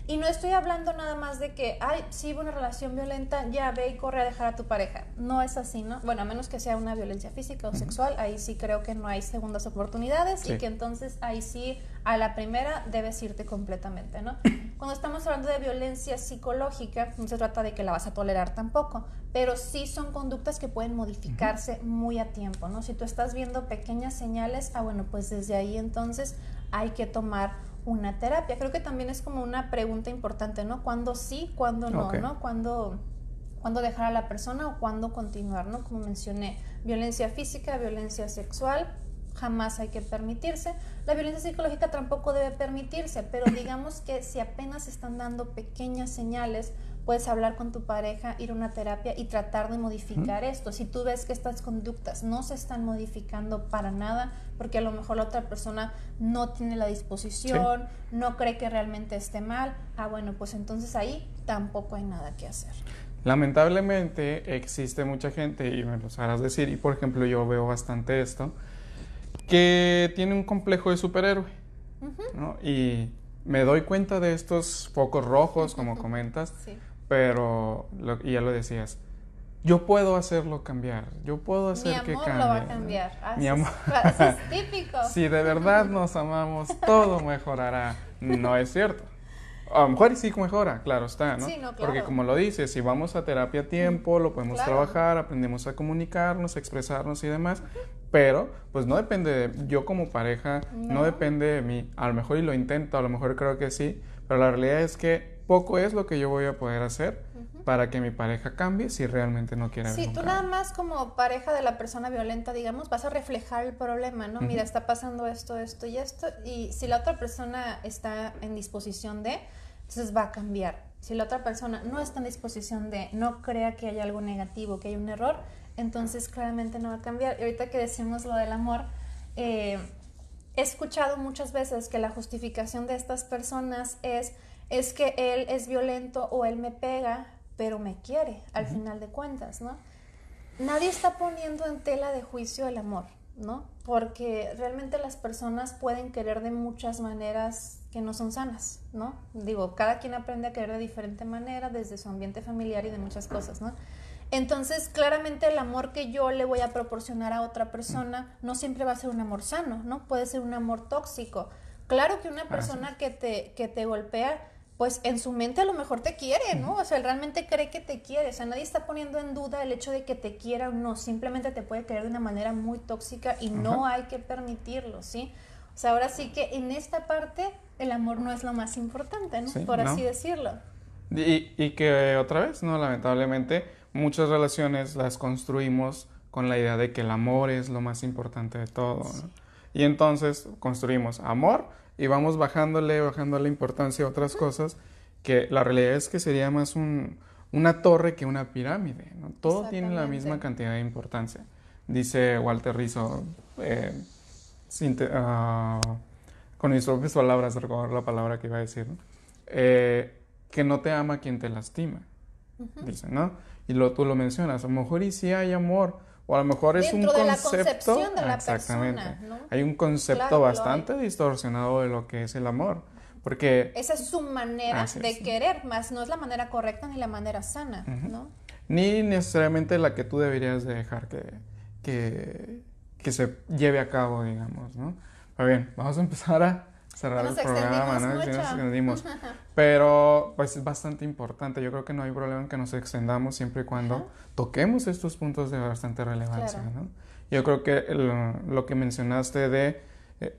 Y no estoy hablando nada más de que, ay, si hubo una relación violenta, ya ve y corre a dejar a tu pareja. No es así, ¿no? Bueno, a menos que sea una violencia física o sexual, ahí sí creo que no hay segundas oportunidades y que entonces ahí sí a la primera debes irte completamente, ¿no? Cuando estamos hablando de violencia psicológica, no se trata de que la vas a tolerar tampoco, pero sí son conductas que pueden modificarse muy a tiempo, ¿no? Si tú estás viendo pequeñas señales, ah, bueno, pues desde ahí entonces hay que tomar una terapia. Creo que también es como una pregunta importante, ¿no? ¿Cuándo sí, cuándo no, ¿no? ¿Cuándo, ¿Cuándo dejar a la persona o cuándo continuar, ¿no? Como mencioné, violencia física, violencia sexual, jamás hay que permitirse. La violencia psicológica tampoco debe permitirse, pero digamos que si apenas están dando pequeñas señales, puedes hablar con tu pareja, ir a una terapia y tratar de modificar esto. Si tú ves que estas conductas no se están modificando para nada, porque a lo mejor la otra persona no tiene la disposición, no cree que realmente esté mal, ah, bueno, pues entonces ahí tampoco hay nada que hacer. Lamentablemente existe mucha gente, y me lo sabrás decir, y por ejemplo yo veo bastante esto, que tiene un complejo de superhéroe, ¿no? Y me doy cuenta de estos focos rojos, como comentas, sí pero, y ya lo decías, yo puedo hacerlo cambiar, yo puedo hacer que cambie. Mi amor lo va a cambiar. Ah, Mi amor. Es típico. si de verdad nos amamos, todo mejorará. No es cierto. A lo mejor sí mejora, claro está, ¿no? Sí, no claro. Porque como lo dices, si vamos a terapia a tiempo, lo podemos trabajar, aprendemos a comunicarnos, a expresarnos y demás, pero pues no depende de yo como pareja, no depende de mí. A lo mejor y lo intento, a lo mejor creo que sí, pero la realidad es que poco es lo que yo voy a poder hacer para que mi pareja cambie si realmente no quiere Sí, tú nada más como pareja de la persona violenta, digamos, vas a reflejar el problema, ¿no? Mira, está pasando esto, esto y esto, y si la otra persona está en disposición de, entonces va a cambiar. Si la otra persona no está en disposición de, no crea que hay algo negativo, que hay un error, entonces claramente no va a cambiar. Y ahorita que decimos lo del amor, eh, he escuchado muchas veces que la justificación de estas personas es es que él es violento o él me pega, pero me quiere, al final de cuentas, ¿no? Nadie está poniendo en tela de juicio el amor, ¿no? Porque realmente las personas pueden querer de muchas maneras que no son sanas, ¿no? Digo, cada quien aprende a querer de diferente manera, desde su ambiente familiar y de muchas cosas, ¿no? Entonces, claramente el amor que yo le voy a proporcionar a otra persona no siempre va a ser un amor sano, ¿no? Puede ser un amor tóxico. Claro que una persona que te, que te golpea pues en su mente a lo mejor te quiere, ¿no? O sea, él realmente cree que te quiere. O sea, nadie está poniendo en duda el hecho de que te quiera o no. Simplemente te puede querer de una manera muy tóxica y no hay que permitirlo, ¿sí? O sea, ahora sí que en esta parte el amor no es lo más importante, ¿no? Por así decirlo. Y, y, que otra vez, ¿no? Lamentablemente, muchas relaciones las construimos con la idea de que el amor es lo más importante de todo, ¿no? Y entonces construimos amor y vamos bajándole, bajando la importancia a otras cosas, que la realidad es que sería más un, una torre que una pirámide. ¿no? Todo tiene la misma cantidad de importancia. Dice Walter Rizzo, eh, ah, con mis propias palabras, recordar la palabra que iba a decir, eh, que no te ama quien te lastima. Dice, ¿no? Y lo, tú lo mencionas, a lo mejor y si hay amor, o a lo mejor es un concepto. De la exactamente. Persona, Hay un concepto bastante distorsionado de lo que es el amor. Porque. Esa es su manera de querer, más no es la manera correcta ni la manera sana, ¿no? Ni necesariamente la que tú deberías de dejar que, que, que se lleve a cabo, digamos, ¿no? Pero bien, vamos a empezar a cerrar el programa, ¿no? nos extendimos. Pero pues es bastante importante. Yo creo que no hay problema en que nos extendamos siempre y cuando toquemos estos puntos de bastante relevancia, ¿no? Yo creo que lo que mencionaste de eh,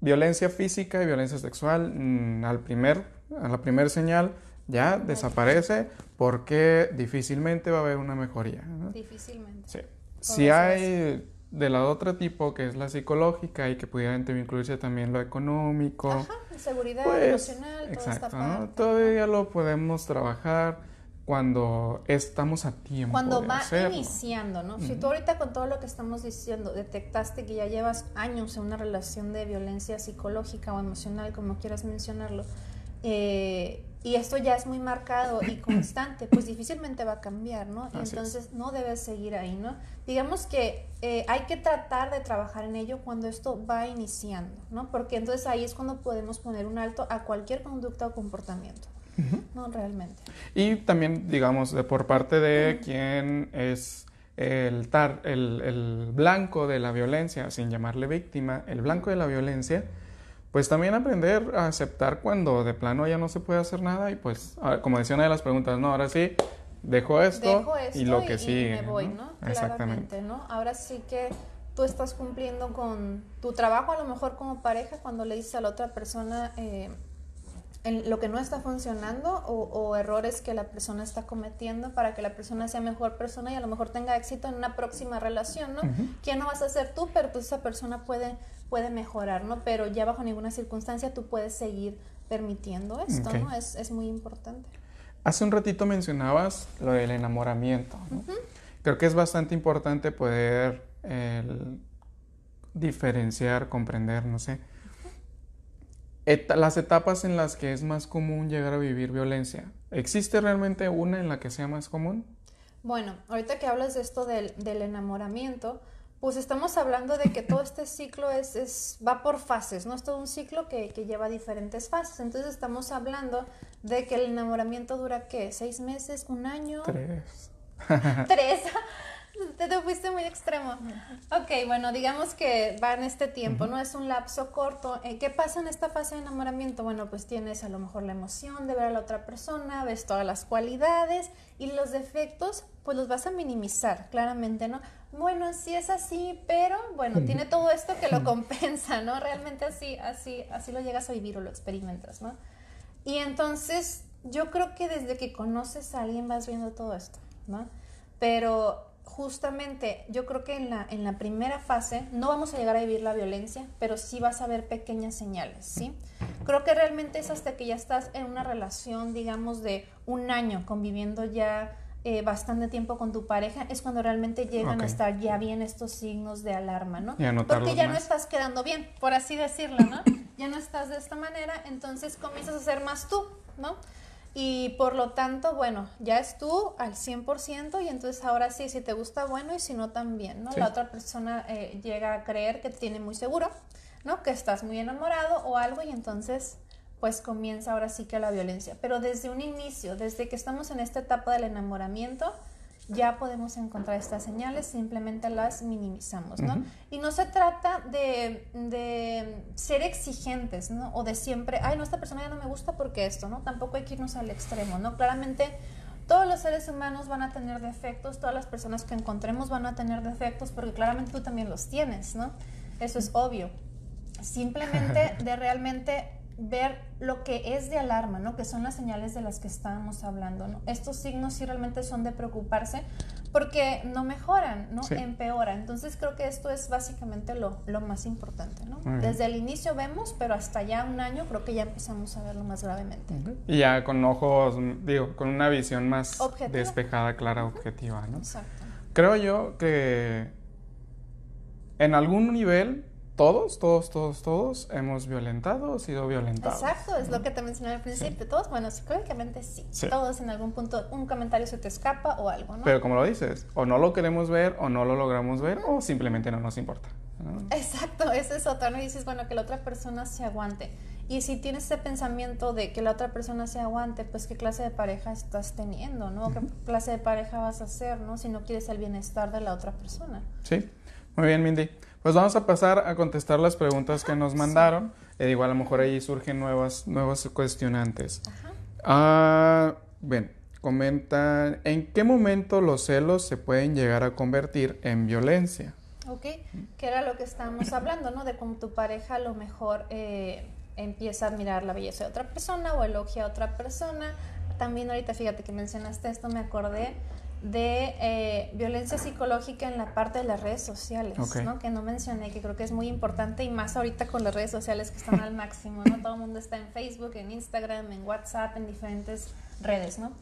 violencia física y violencia sexual mm, al primer, a la primera señal ya desaparece porque difícilmente va a haber una mejoría. ¿no? Difícilmente. Sí. Si hay de la otra tipo, que es la psicológica y que pudiera incluirse también lo económico. Ajá, seguridad pues, emocional, toda exacto, esta parte. Todavía lo podemos trabajar cuando estamos a tiempo. Cuando de va hacerlo. iniciando, ¿no? Si tú ahorita con todo lo que estamos diciendo detectaste que ya llevas años en una relación de violencia psicológica o emocional, como quieras mencionarlo, eh, y esto ya es muy marcado y constante, pues difícilmente va a cambiar, ¿no? Así es. Entonces no debes seguir ahí, ¿no? Digamos que eh, hay que tratar de trabajar en ello cuando esto va iniciando, ¿no? Porque entonces ahí es cuando podemos poner un alto a cualquier conducta o comportamiento, ¿no? Realmente. Y también, digamos, de por parte de quien es el, tar, el, el blanco de la violencia, sin llamarle víctima, el blanco de la violencia, pues también aprender a aceptar cuando de plano ya no se puede hacer nada y pues, como decía una de las preguntas, no, ahora sí, dejo esto, Dejo esto y lo que sigue. me voy, ¿no? ¿no? Exactamente. ¿no? Ahora sí que tú estás cumpliendo con tu trabajo, a lo mejor como pareja, cuando le dices a la otra persona eh, en lo que no está funcionando o, o errores que la persona está cometiendo para que la persona sea mejor persona y a lo mejor tenga éxito en una próxima relación, ¿no? Que no vas a ser tú, pero pues esa persona puede, puede mejorar, ¿no? Pero ya bajo ninguna circunstancia tú puedes seguir permitiendo esto. ¿no? Es, es muy importante. Hace un ratito mencionabas lo del enamoramiento. ¿no? Creo que es bastante importante poder el, diferenciar, comprender, no sé, eta- las etapas en las que es más común llegar a vivir violencia. ¿Existe realmente una en la que sea más común? Bueno, ahorita que hablas de esto del, del enamoramiento, pues estamos hablando de que todo este ciclo es, es, va por fases, ¿no? Es todo un ciclo que, que lleva diferentes fases. Entonces estamos hablando de que el enamoramiento dura, ¿qué? ¿Seis meses? ¿Un año? Tres. Tres. Te, te fuiste muy extremo. Ok, bueno, digamos que va en este tiempo, ¿no? Es un lapso corto. Eh, ¿Qué pasa en esta fase de enamoramiento? Bueno, pues tienes a lo mejor la emoción de ver a la otra persona, ves todas las cualidades y los defectos, pues los vas a minimizar, claramente, ¿no? Bueno, sí es así, pero bueno, tiene todo esto que lo compensa, ¿no? Realmente así, así, así lo llegas a vivir o lo experimentas, ¿no? Y entonces yo creo que desde que conoces a alguien vas viendo todo esto, ¿no? Pero justamente yo creo que en la, en la primera fase no vamos a llegar a vivir la violencia, pero sí vas a ver pequeñas señales, ¿sí? Creo que realmente es hasta que ya estás en una relación, digamos, de un año conviviendo ya eh, bastante tiempo con tu pareja, es cuando realmente llegan a estar ya bien estos signos de alarma, ¿no? Porque ya no estás quedando bien, por así decirlo, ¿no? ya no estás de esta manera, entonces comienzas a ser más tú, ¿no? Y por lo tanto, bueno, ya es tú al 100% y entonces ahora sí, si te gusta, bueno, y si no, también, ¿no? Sí. La otra persona eh, llega a creer que te tiene muy seguro, ¿no? Que estás muy enamorado o algo y entonces pues comienza ahora sí que la violencia. Pero desde un inicio, desde que estamos en esta etapa del enamoramiento, ya podemos encontrar estas señales, simplemente las minimizamos, ¿no? Y no se trata de, de ser exigentes, ¿no? O de siempre, ay, no, esta persona ya no me gusta porque esto, ¿no? Tampoco hay que irnos al extremo, ¿no? Claramente todos los seres humanos van a tener defectos, todas las personas que encontremos van a tener defectos, porque claramente tú también los tienes, ¿no? Eso es obvio. Simplemente de realmente ver lo que es de alarma, ¿no? Que son las señales de las que estábamos hablando, ¿no? Estos signos sí realmente son de preocuparse porque no mejoran, ¿no? Sí. Empeora. Entonces creo que esto es básicamente lo, lo más importante, ¿no? Desde el inicio vemos, pero hasta ya un año creo que ya empezamos a verlo más gravemente. Y ya con ojos, digo, con una visión más Objetiva. despejada, clara, objetiva, ¿no? Exacto. Creo yo que en algún nivel todos, todos, todos, todos hemos violentado o sido violentados. Exacto, es lo que te mencioné al principio. Todos, bueno, psicológicamente sí. Sí. Todos en algún punto un comentario se te escapa o algo, ¿no? Pero como lo dices, o no lo queremos ver o no lo logramos ver o simplemente no nos importa. ¿no? Exacto, ese es otro, ¿no? Y dices, bueno, que la otra persona se aguante. Y si tienes ese pensamiento de que la otra persona se aguante, pues qué clase de pareja estás teniendo, ¿no? ¿Qué clase de pareja vas a ser, ¿no? Si no quieres el bienestar de la otra persona. Sí, muy bien, Mindy. Pues vamos a pasar a contestar las preguntas que nos mandaron. Eh, digo, a lo mejor ahí surgen nuevas, nuevos cuestionantes. Ajá. Ah, bien, comentan, ¿en qué momento los celos se pueden llegar a convertir en violencia? Ok, que era lo que estábamos hablando, ¿no? De cómo tu pareja a lo mejor eh, empieza a admirar la belleza de otra persona o elogia a otra persona. También ahorita, fíjate que mencionaste esto, me acordé de eh, violencia psicológica en la parte de las redes sociales. ¿no? Que no mencioné, que creo que es muy importante y más ahorita con las redes sociales que están al máximo, ¿no? Todo el mundo está en Facebook, en Instagram, en WhatsApp, en diferentes redes, ¿no?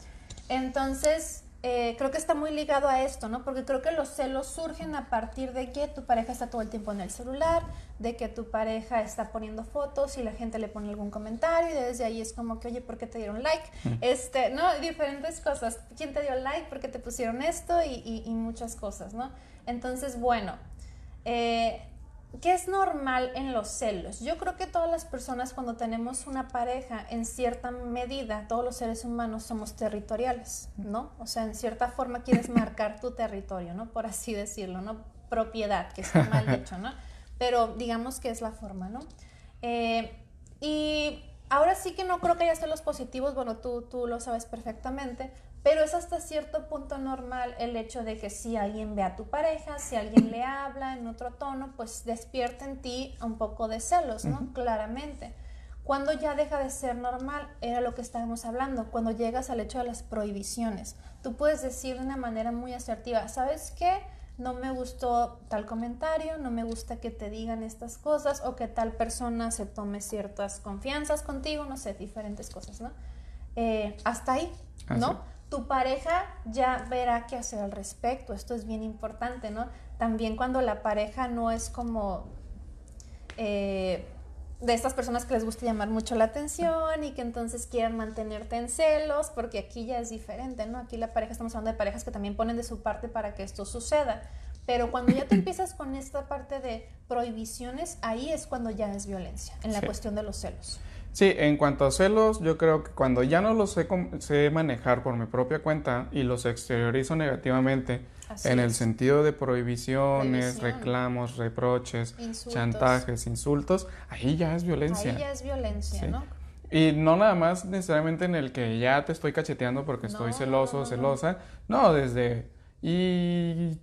Entonces, eh, creo que está muy ligado a esto, ¿no? Porque creo que los celos surgen a partir de que tu pareja está todo el tiempo en el celular, de que tu pareja está poniendo fotos y la gente le pone algún comentario y desde ahí es como que, oye, ¿por qué te dieron like? Este, ¿no? Diferentes cosas. ¿Quién te dio like? ¿Por qué te pusieron esto? Y, y muchas cosas, ¿no? Entonces, bueno, eh, ¿Qué es normal en los celos? Yo creo que todas las personas cuando tenemos una pareja, en cierta medida, todos los seres humanos somos territoriales, ¿no? O sea, en cierta forma quieres marcar tu territorio, ¿no? Por así decirlo, ¿no? Propiedad, que está mal dicho, ¿no? Pero digamos que es la forma, ¿no? Eh, y ahora sí que no creo que haya celos positivos, bueno, tú, tú lo sabes perfectamente, pero es hasta cierto punto normal el hecho de que si alguien ve a tu pareja, si alguien le habla en otro tono, pues despierta en ti un poco de celos, ¿no? Claramente. Cuando ya deja de ser normal, era lo que estábamos hablando, cuando llegas al hecho de las prohibiciones. Tú puedes decir de una manera muy asertiva, ¿sabes qué? No me gustó tal comentario, no me gusta que te digan estas cosas o que tal persona se tome ciertas confianzas contigo, no sé, diferentes cosas, ¿no? Eh, hasta ahí, ¿no? Tu pareja ya verá qué hacer al respecto. Esto es bien importante, ¿no? También cuando la pareja no es como eh, de estas personas que les gusta llamar mucho la atención y que entonces quieran mantenerte en celos, porque aquí ya es diferente, ¿no? Aquí la pareja, estamos hablando de parejas que también ponen de su parte para que esto suceda. Pero cuando ya te empiezas con esta parte de prohibiciones, ahí es cuando ya es violencia, en la cuestión de los celos. Sí, en cuanto a celos, yo creo que cuando ya no los sé, manejar por mi propia cuenta y los exteriorizo negativamente, en el sentido de prohibiciones, reclamos, reproches, chantajes, insultos, ahí ya es violencia. Ahí ya es violencia, ¿no? Y no nada más necesariamente en el que ya te estoy cacheteando porque estoy celoso o celosa, no, desde... Y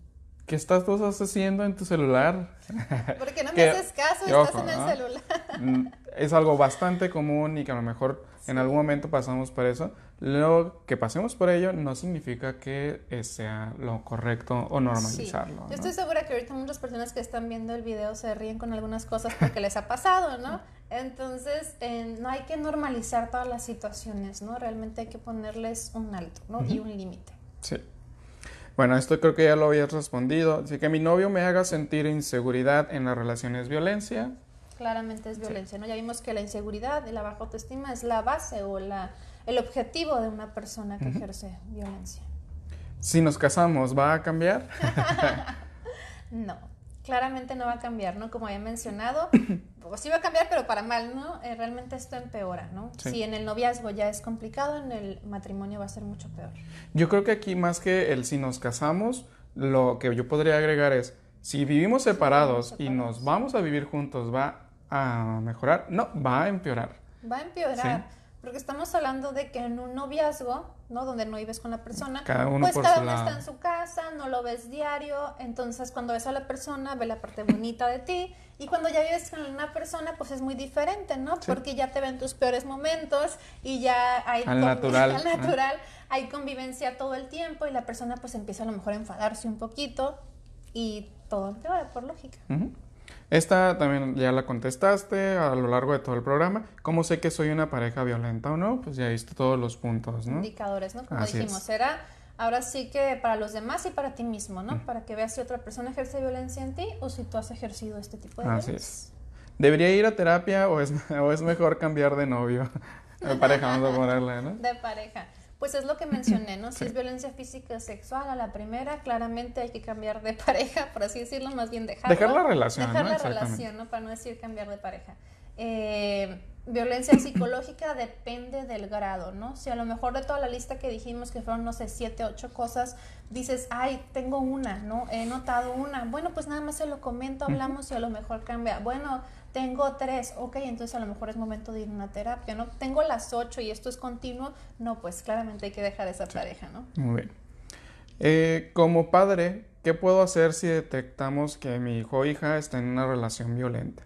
¿Qué estás tú haciendo en tu celular? Porque no me haces caso, estás en el celular. Mm, es algo bastante común y que a lo mejor en algún momento pasamos por eso. Lo que pasemos por ello no significa que sea lo correcto o normalizarlo. Yo estoy segura que ahorita muchas personas que están viendo el video se ríen con algunas cosas porque les ha pasado, ¿no? Entonces, no hay que normalizar todas las situaciones, ¿no? Realmente hay que ponerles un alto, ¿no? Y un límite. Sí. Bueno, esto creo que ya lo habías respondido. Así que mi novio me haga sentir inseguridad en la relación es violencia. Claramente es violencia, ¿no? Ya vimos que la inseguridad y la baja autoestima es la base o la, el objetivo de una persona que ejerce violencia. Si nos casamos, ¿va a cambiar? no claramente no va a cambiar, ¿no? Como había mencionado, pues sí va a cambiar, pero para mal, ¿no? Eh, realmente esto empeora, ¿no? Si en el noviazgo ya es complicado, en el matrimonio va a ser mucho peor. Yo creo que aquí más que el si nos casamos, lo que yo podría agregar es, si vivimos separados, y nos vamos a vivir juntos, ¿va a mejorar? No, va a empeorar. Va a empeorar. Porque estamos hablando de que en un noviazgo, ¿no? Donde no vives con la persona, cada uno pues cada uno está en su casa, no lo ves diario, entonces cuando ves a la persona, ve la parte bonita de ti, y cuando ya vives con una persona, pues es muy diferente, ¿no? Porque ya te ven tus peores momentos y ya hay... Al natural. Al natural, hay convivencia todo el tiempo y la persona pues empieza a lo mejor a enfadarse un poquito y todo empeora, por lógica. Esta también ya la contestaste a lo largo de todo el programa. ¿Cómo sé que soy una pareja violenta o no? Pues ya viste todos los puntos, ¿no? Indicadores, ¿no? Como dijimos, será ahora sí que para los demás y para ti mismo, ¿no? Para que veas si otra persona ejerce violencia en ti o si tú has ejercido este tipo de Así Es. ¿Debería ir a terapia o es, o es mejor cambiar de novio? De pareja, vamos a ponerle, ¿no? De pareja. Pues es lo que mencioné, ¿no? Si es violencia física sexual a la primera, claramente hay que cambiar de pareja, por así decirlo, más bien dejarlo. Dejar la relación. Dejar la relación, ¿no? Para no decir cambiar de pareja. Eh, violencia psicológica depende del grado, ¿no? Si a lo mejor de toda la lista que dijimos que fueron, no sé, siete, ocho cosas, dices, ay, tengo una, ¿no? He notado una. Bueno, pues nada más se lo comento, hablamos y a lo mejor cambia. Bueno, tengo tres, ok, entonces a lo mejor es momento de ir a una terapia, ¿no? Tengo las ocho y esto es continuo, no, pues claramente hay que dejar esa pareja, ¿no? Muy bien. Eh, como padre, ¿qué puedo hacer si detectamos que mi hijo o hija está en una relación violenta?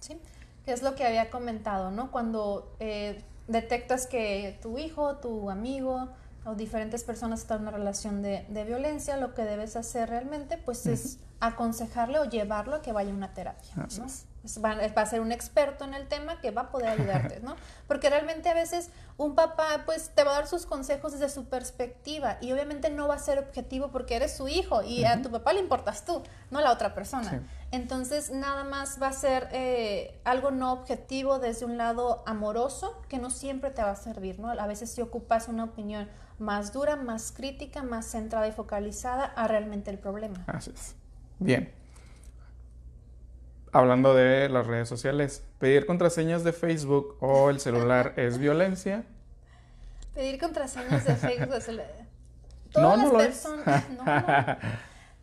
Sí, que es lo que había comentado, ¿no? Cuando eh, detectas que tu hijo, tu amigo o diferentes personas están en una relación de, violencia, lo que debes hacer realmente, pues es aconsejarle o llevarlo a que vaya a una terapia. ¿no? Va, a ser un experto en el tema que va a poder ayudarte, ¿no? Porque realmente a veces un papá pues te va a dar sus consejos desde su perspectiva y obviamente no va a ser objetivo porque eres su hijo y a tu papá le importas tú, no la otra persona. Entonces nada más va a ser eh, algo no objetivo desde un lado amoroso que no siempre te va a servir, ¿no? A veces si ocupas una opinión más dura, más crítica, más centrada y focalizada a realmente el problema. Así es. Bien. Hablando de las redes sociales, ¿pedir contraseñas de Facebook o el celular es violencia? Pedir contraseñas de Facebook Todas las personas,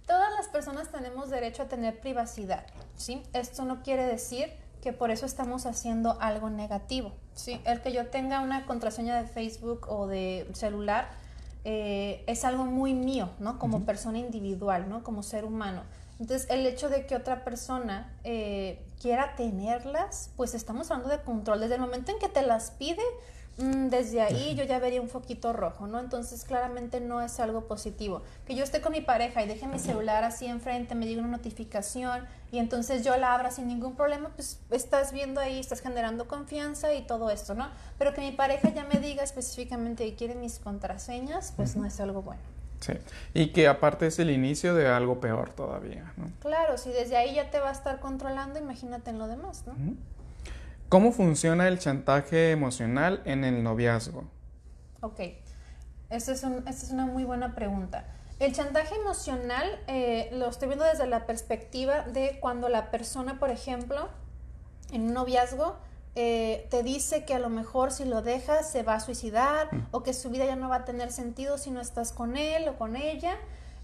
Todas las personas tenemos derecho a tener privacidad, ¿sí? Esto no quiere decir que por eso estamos haciendo algo negativo, ¿sí? El que yo tenga una contraseña de Facebook o de celular eh, es algo muy mío, ¿no? Como persona individual, ¿no? Como ser humano. Entonces, el hecho de que otra persona eh, quiera tenerlas, pues estamos hablando de control. Desde el momento en que te las pide, mm, desde ahí yo ya vería un foquito rojo, ¿no? Entonces, claramente no es algo positivo. Que yo esté con mi pareja y deje mi celular así enfrente, me llegue una notificación y entonces yo la abra sin ningún problema, pues estás viendo ahí, estás generando confianza y todo esto, ¿no? Pero que mi pareja ya me diga específicamente que quiere mis contraseñas, pues no es algo bueno. Sí, y que aparte es el inicio de algo peor todavía, ¿no? Claro, si desde ahí ya te va a estar controlando, imagínate en lo demás, ¿no? ¿Cómo funciona el chantaje emocional en el noviazgo? Ok, esta es, es una muy buena pregunta. El chantaje emocional eh, lo estoy viendo desde la perspectiva de cuando la persona, por ejemplo, en un noviazgo, eh, te dice que a lo mejor si lo dejas se va a suicidar mm. o que su vida ya no va a tener sentido si no estás con él o con ella.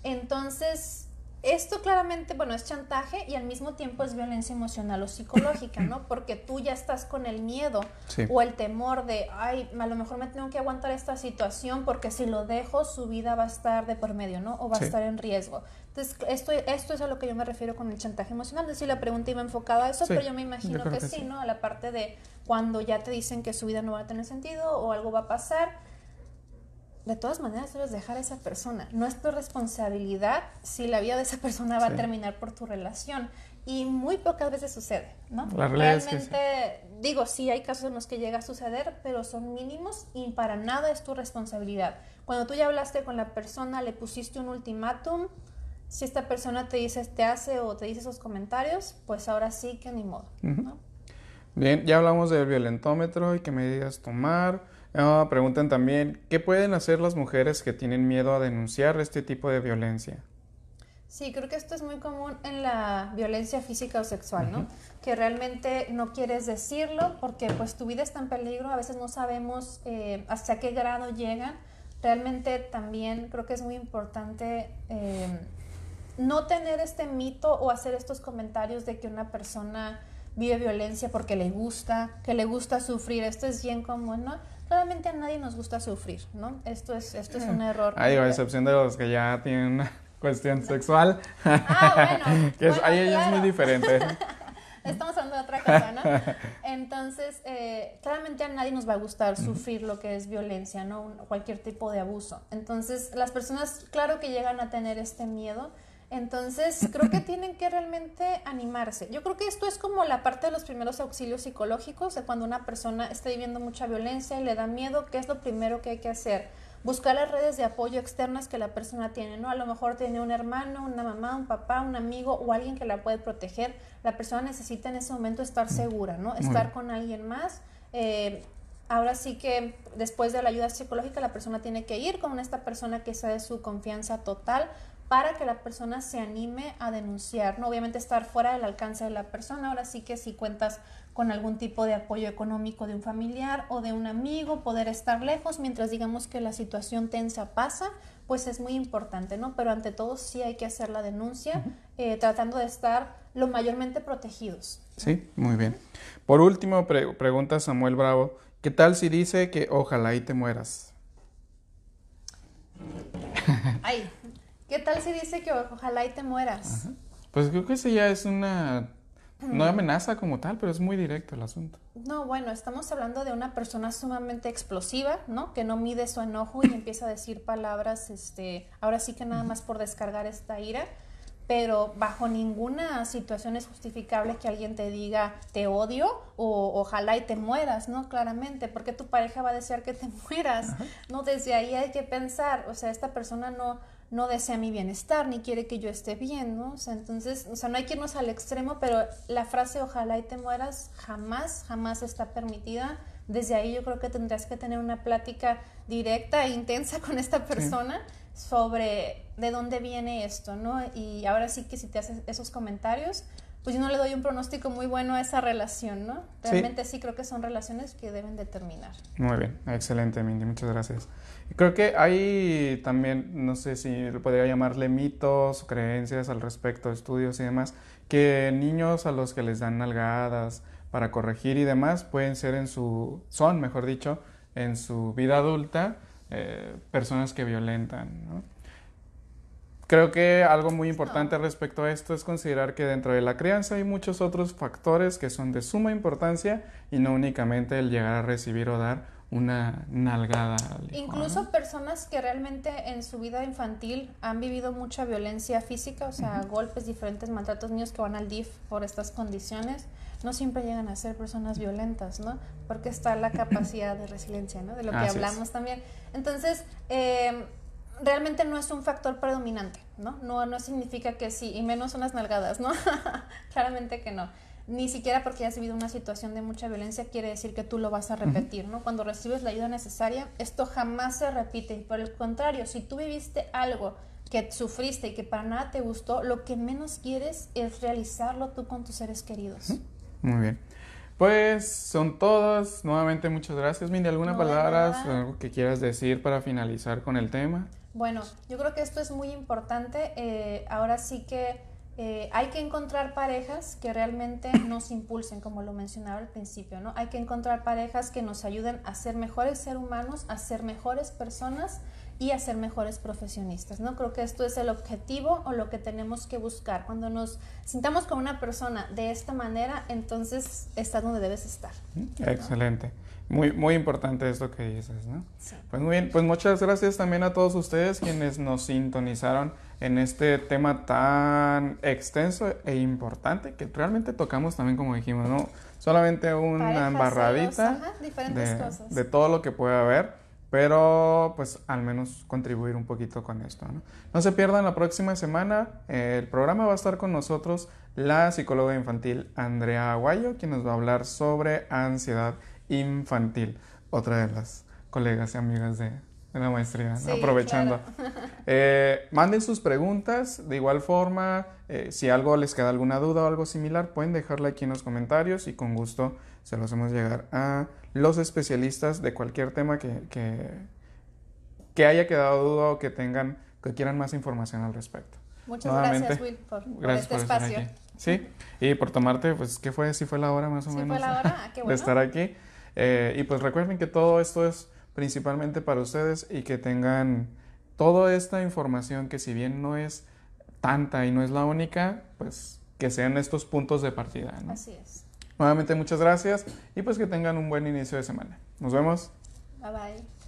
Entonces, esto claramente, bueno, es chantaje y al mismo tiempo es violencia emocional o psicológica, ¿no? Porque tú ya estás con el miedo o el temor de, ay, a lo mejor me tengo que aguantar esta situación porque si lo dejo, su vida va a estar de por medio, ¿no? O va a estar en riesgo. Entonces, esto, esto es a lo que yo me refiero con el chantaje emocional. Es decir, la pregunta iba enfocada a eso, pero yo me imagino que, sí, ¿no? A la parte de cuando ya te dicen que su vida no va a tener sentido o algo va a pasar de todas maneras debes dejar a esa persona. No es tu responsabilidad si la vida de esa persona va a terminar por tu relación. Y muy pocas veces sucede, ¿no? Realmente, digo, sí hay casos en los que llega a suceder, pero son mínimos y para nada es tu responsabilidad. Cuando tú ya hablaste con la persona, le pusiste un ultimátum, si esta persona te dice, te hace o te dice esos comentarios, pues ahora sí que ni modo, Bien, ya hablamos del violentómetro y qué medidas tomar. Ah, preguntan también, ¿qué pueden hacer las mujeres que tienen miedo a denunciar este tipo de violencia? Sí, creo que esto es muy común en la violencia física o sexual, ¿no? Que realmente no quieres decirlo porque pues tu vida está en peligro, a veces no sabemos eh, hasta qué grado llegan. Realmente también creo que es muy importante eh, no tener este mito o hacer estos comentarios de que una persona vive violencia porque le gusta, que le gusta sufrir. Esto es bien común, ¿no? Realmente a nadie nos gusta sufrir, ¿no? Esto es, esto es un error. Hay a excepción de los que ya tienen una cuestión sexual. Ah, bueno. que es, ahí es muy diferente. Estamos hablando de otra cosa, ¿no? Entonces, eh, claramente a nadie nos va a gustar sufrir lo que es violencia, ¿no? Cualquier tipo de abuso. Entonces, las personas, claro que llegan a tener este miedo, entonces, creo que tienen que realmente animarse. Yo creo que esto es como la parte de los primeros auxilios psicológicos, de cuando una persona está viviendo mucha violencia y le da miedo, ¿qué es lo primero que hay que hacer? Buscar las redes de apoyo externas que la persona tiene, ¿no? A lo mejor tiene un hermano, una mamá, un papá, un amigo o alguien que la puede proteger. La persona necesita en ese momento estar segura, ¿no? Estar con alguien más. Eh, ahora sí que después de la ayuda psicológica la persona tiene que ir con esta persona que sea de su confianza total para que la persona se anime a denunciar, ¿no? Obviamente estar fuera del alcance de la persona, ahora sí que si cuentas con algún tipo de apoyo económico de un familiar o de un amigo, poder estar lejos mientras digamos que la situación tensa pasa, pues es muy importante, ¿no? Pero ante todo sí hay que hacer la denuncia, eh, tratando de estar lo mayormente protegidos. Sí, muy bien. Por último, pregunta Samuel Bravo, ¿qué tal si dice que ojalá y te mueras? Ay, ¿Qué tal si dice que ojalá y te mueras? Pues creo que eso ya es una... No amenaza como tal, pero es muy directo el asunto. No, bueno, estamos hablando de una persona sumamente explosiva, ¿no? Que no mide su enojo y empieza a decir palabras, este, ahora sí que nada más por descargar esta ira. pero bajo ninguna situación es justificable que alguien te diga te odio o ojalá y te mueras, ¿no? Claramente, porque tu pareja va a desear que te mueras, ¿no? Desde ahí hay que pensar, o sea, esta persona no, no desea mi bienestar ni quiere que yo esté bien, ¿no? O sea, entonces, o sea, no hay que irnos al extremo, pero la frase ojalá y te mueras jamás, jamás está permitida. Desde ahí yo creo que tendrás que tener una plática directa e intensa con esta persona sobre de dónde viene esto, ¿no? Y ahora sí que si te haces esos comentarios, pues yo no le doy un pronóstico muy bueno a esa relación, ¿no? Realmente sí, creo que son relaciones que deben de terminar. Muy bien, excelente, Mindy, muchas gracias. Creo que hay también, no sé si podría llamarle mitos, creencias al respecto, estudios y demás, que niños a los que les dan nalgadas para corregir y demás pueden ser en su, son, mejor dicho, en su vida adulta, eh, personas que violentan. Creo que algo muy importante respecto a esto es considerar que dentro de la crianza hay muchos otros factores que son de suma importancia y no únicamente el llegar a recibir o dar una nalgada. Incluso personas que realmente en su vida infantil han vivido mucha violencia física, o sea, golpes, diferentes maltratos, niños que van al DIF por estas condiciones, no siempre llegan a ser personas violentas, ¿no? Porque está la capacidad de resiliencia, ¿no? De lo que hablamos también. Entonces, eh, realmente no es un factor predominante, ¿no? No, no significa que sí, y menos unas nalgadas, ¿no? Claramente que no. Ni siquiera porque hayas vivido una situación de mucha violencia quiere decir que tú lo vas a repetir, ¿no? Cuando recibes la ayuda necesaria, esto jamás se repite. Y por el contrario, si tú viviste algo que sufriste y que para nada te gustó, lo que menos quieres es realizarlo tú con tus seres queridos. Muy bien. Pues son todas. Nuevamente muchas gracias. Mindy, ¿alguna palabra, algo que quieras decir para finalizar con el tema? Bueno, yo creo que esto es muy importante. Eh, ahora sí que eh, hay que encontrar parejas que realmente nos impulsen, como lo mencionaba al principio, ¿no? Hay que encontrar parejas que nos ayuden a ser mejores seres humanos, a ser mejores personas y a ser mejores profesionistas, ¿no? Creo que esto es el objetivo o lo que tenemos que buscar. Cuando nos sintamos con una persona de esta manera, entonces está donde debes estar. Excelente. Muy, muy importante esto que dices, ¿no? Pues muy bien, pues muchas gracias también a todos ustedes quienes nos sintonizaron en este tema tan extenso e importante que realmente tocamos también, como dijimos, ¿no? Solamente una embarradita de todo lo que puede haber pero pues al menos contribuir un poquito con esto. ¿no? no se pierdan la próxima semana, el programa va a estar con nosotros la psicóloga infantil Andrea Aguayo, quien nos va a hablar sobre ansiedad infantil, otra de las colegas y amigas de, la maestría, aprovechando. Eh, manden sus preguntas, de igual forma, eh, si algo les queda alguna duda o algo similar, pueden dejarla aquí en los comentarios y con gusto se los hacemos llegar a los especialistas de cualquier tema que, que, haya quedado duda o que tengan, que quieran más información al respecto. Muchas gracias, Will, por, este espacio. Sí, y por tomarte, pues, ¿qué fue? ¿Sí fue la hora más o ¿Sí menos? fue la hora? Ah, qué bueno. De estar aquí. Eh, y pues recuerden que todo esto es principalmente para ustedes y que tengan toda esta información que si bien no es tanta y no es la única, pues que sean estos puntos de partida. Así es. Nuevamente muchas gracias y pues que tengan un buen inicio de semana. Nos vemos. Bye bye.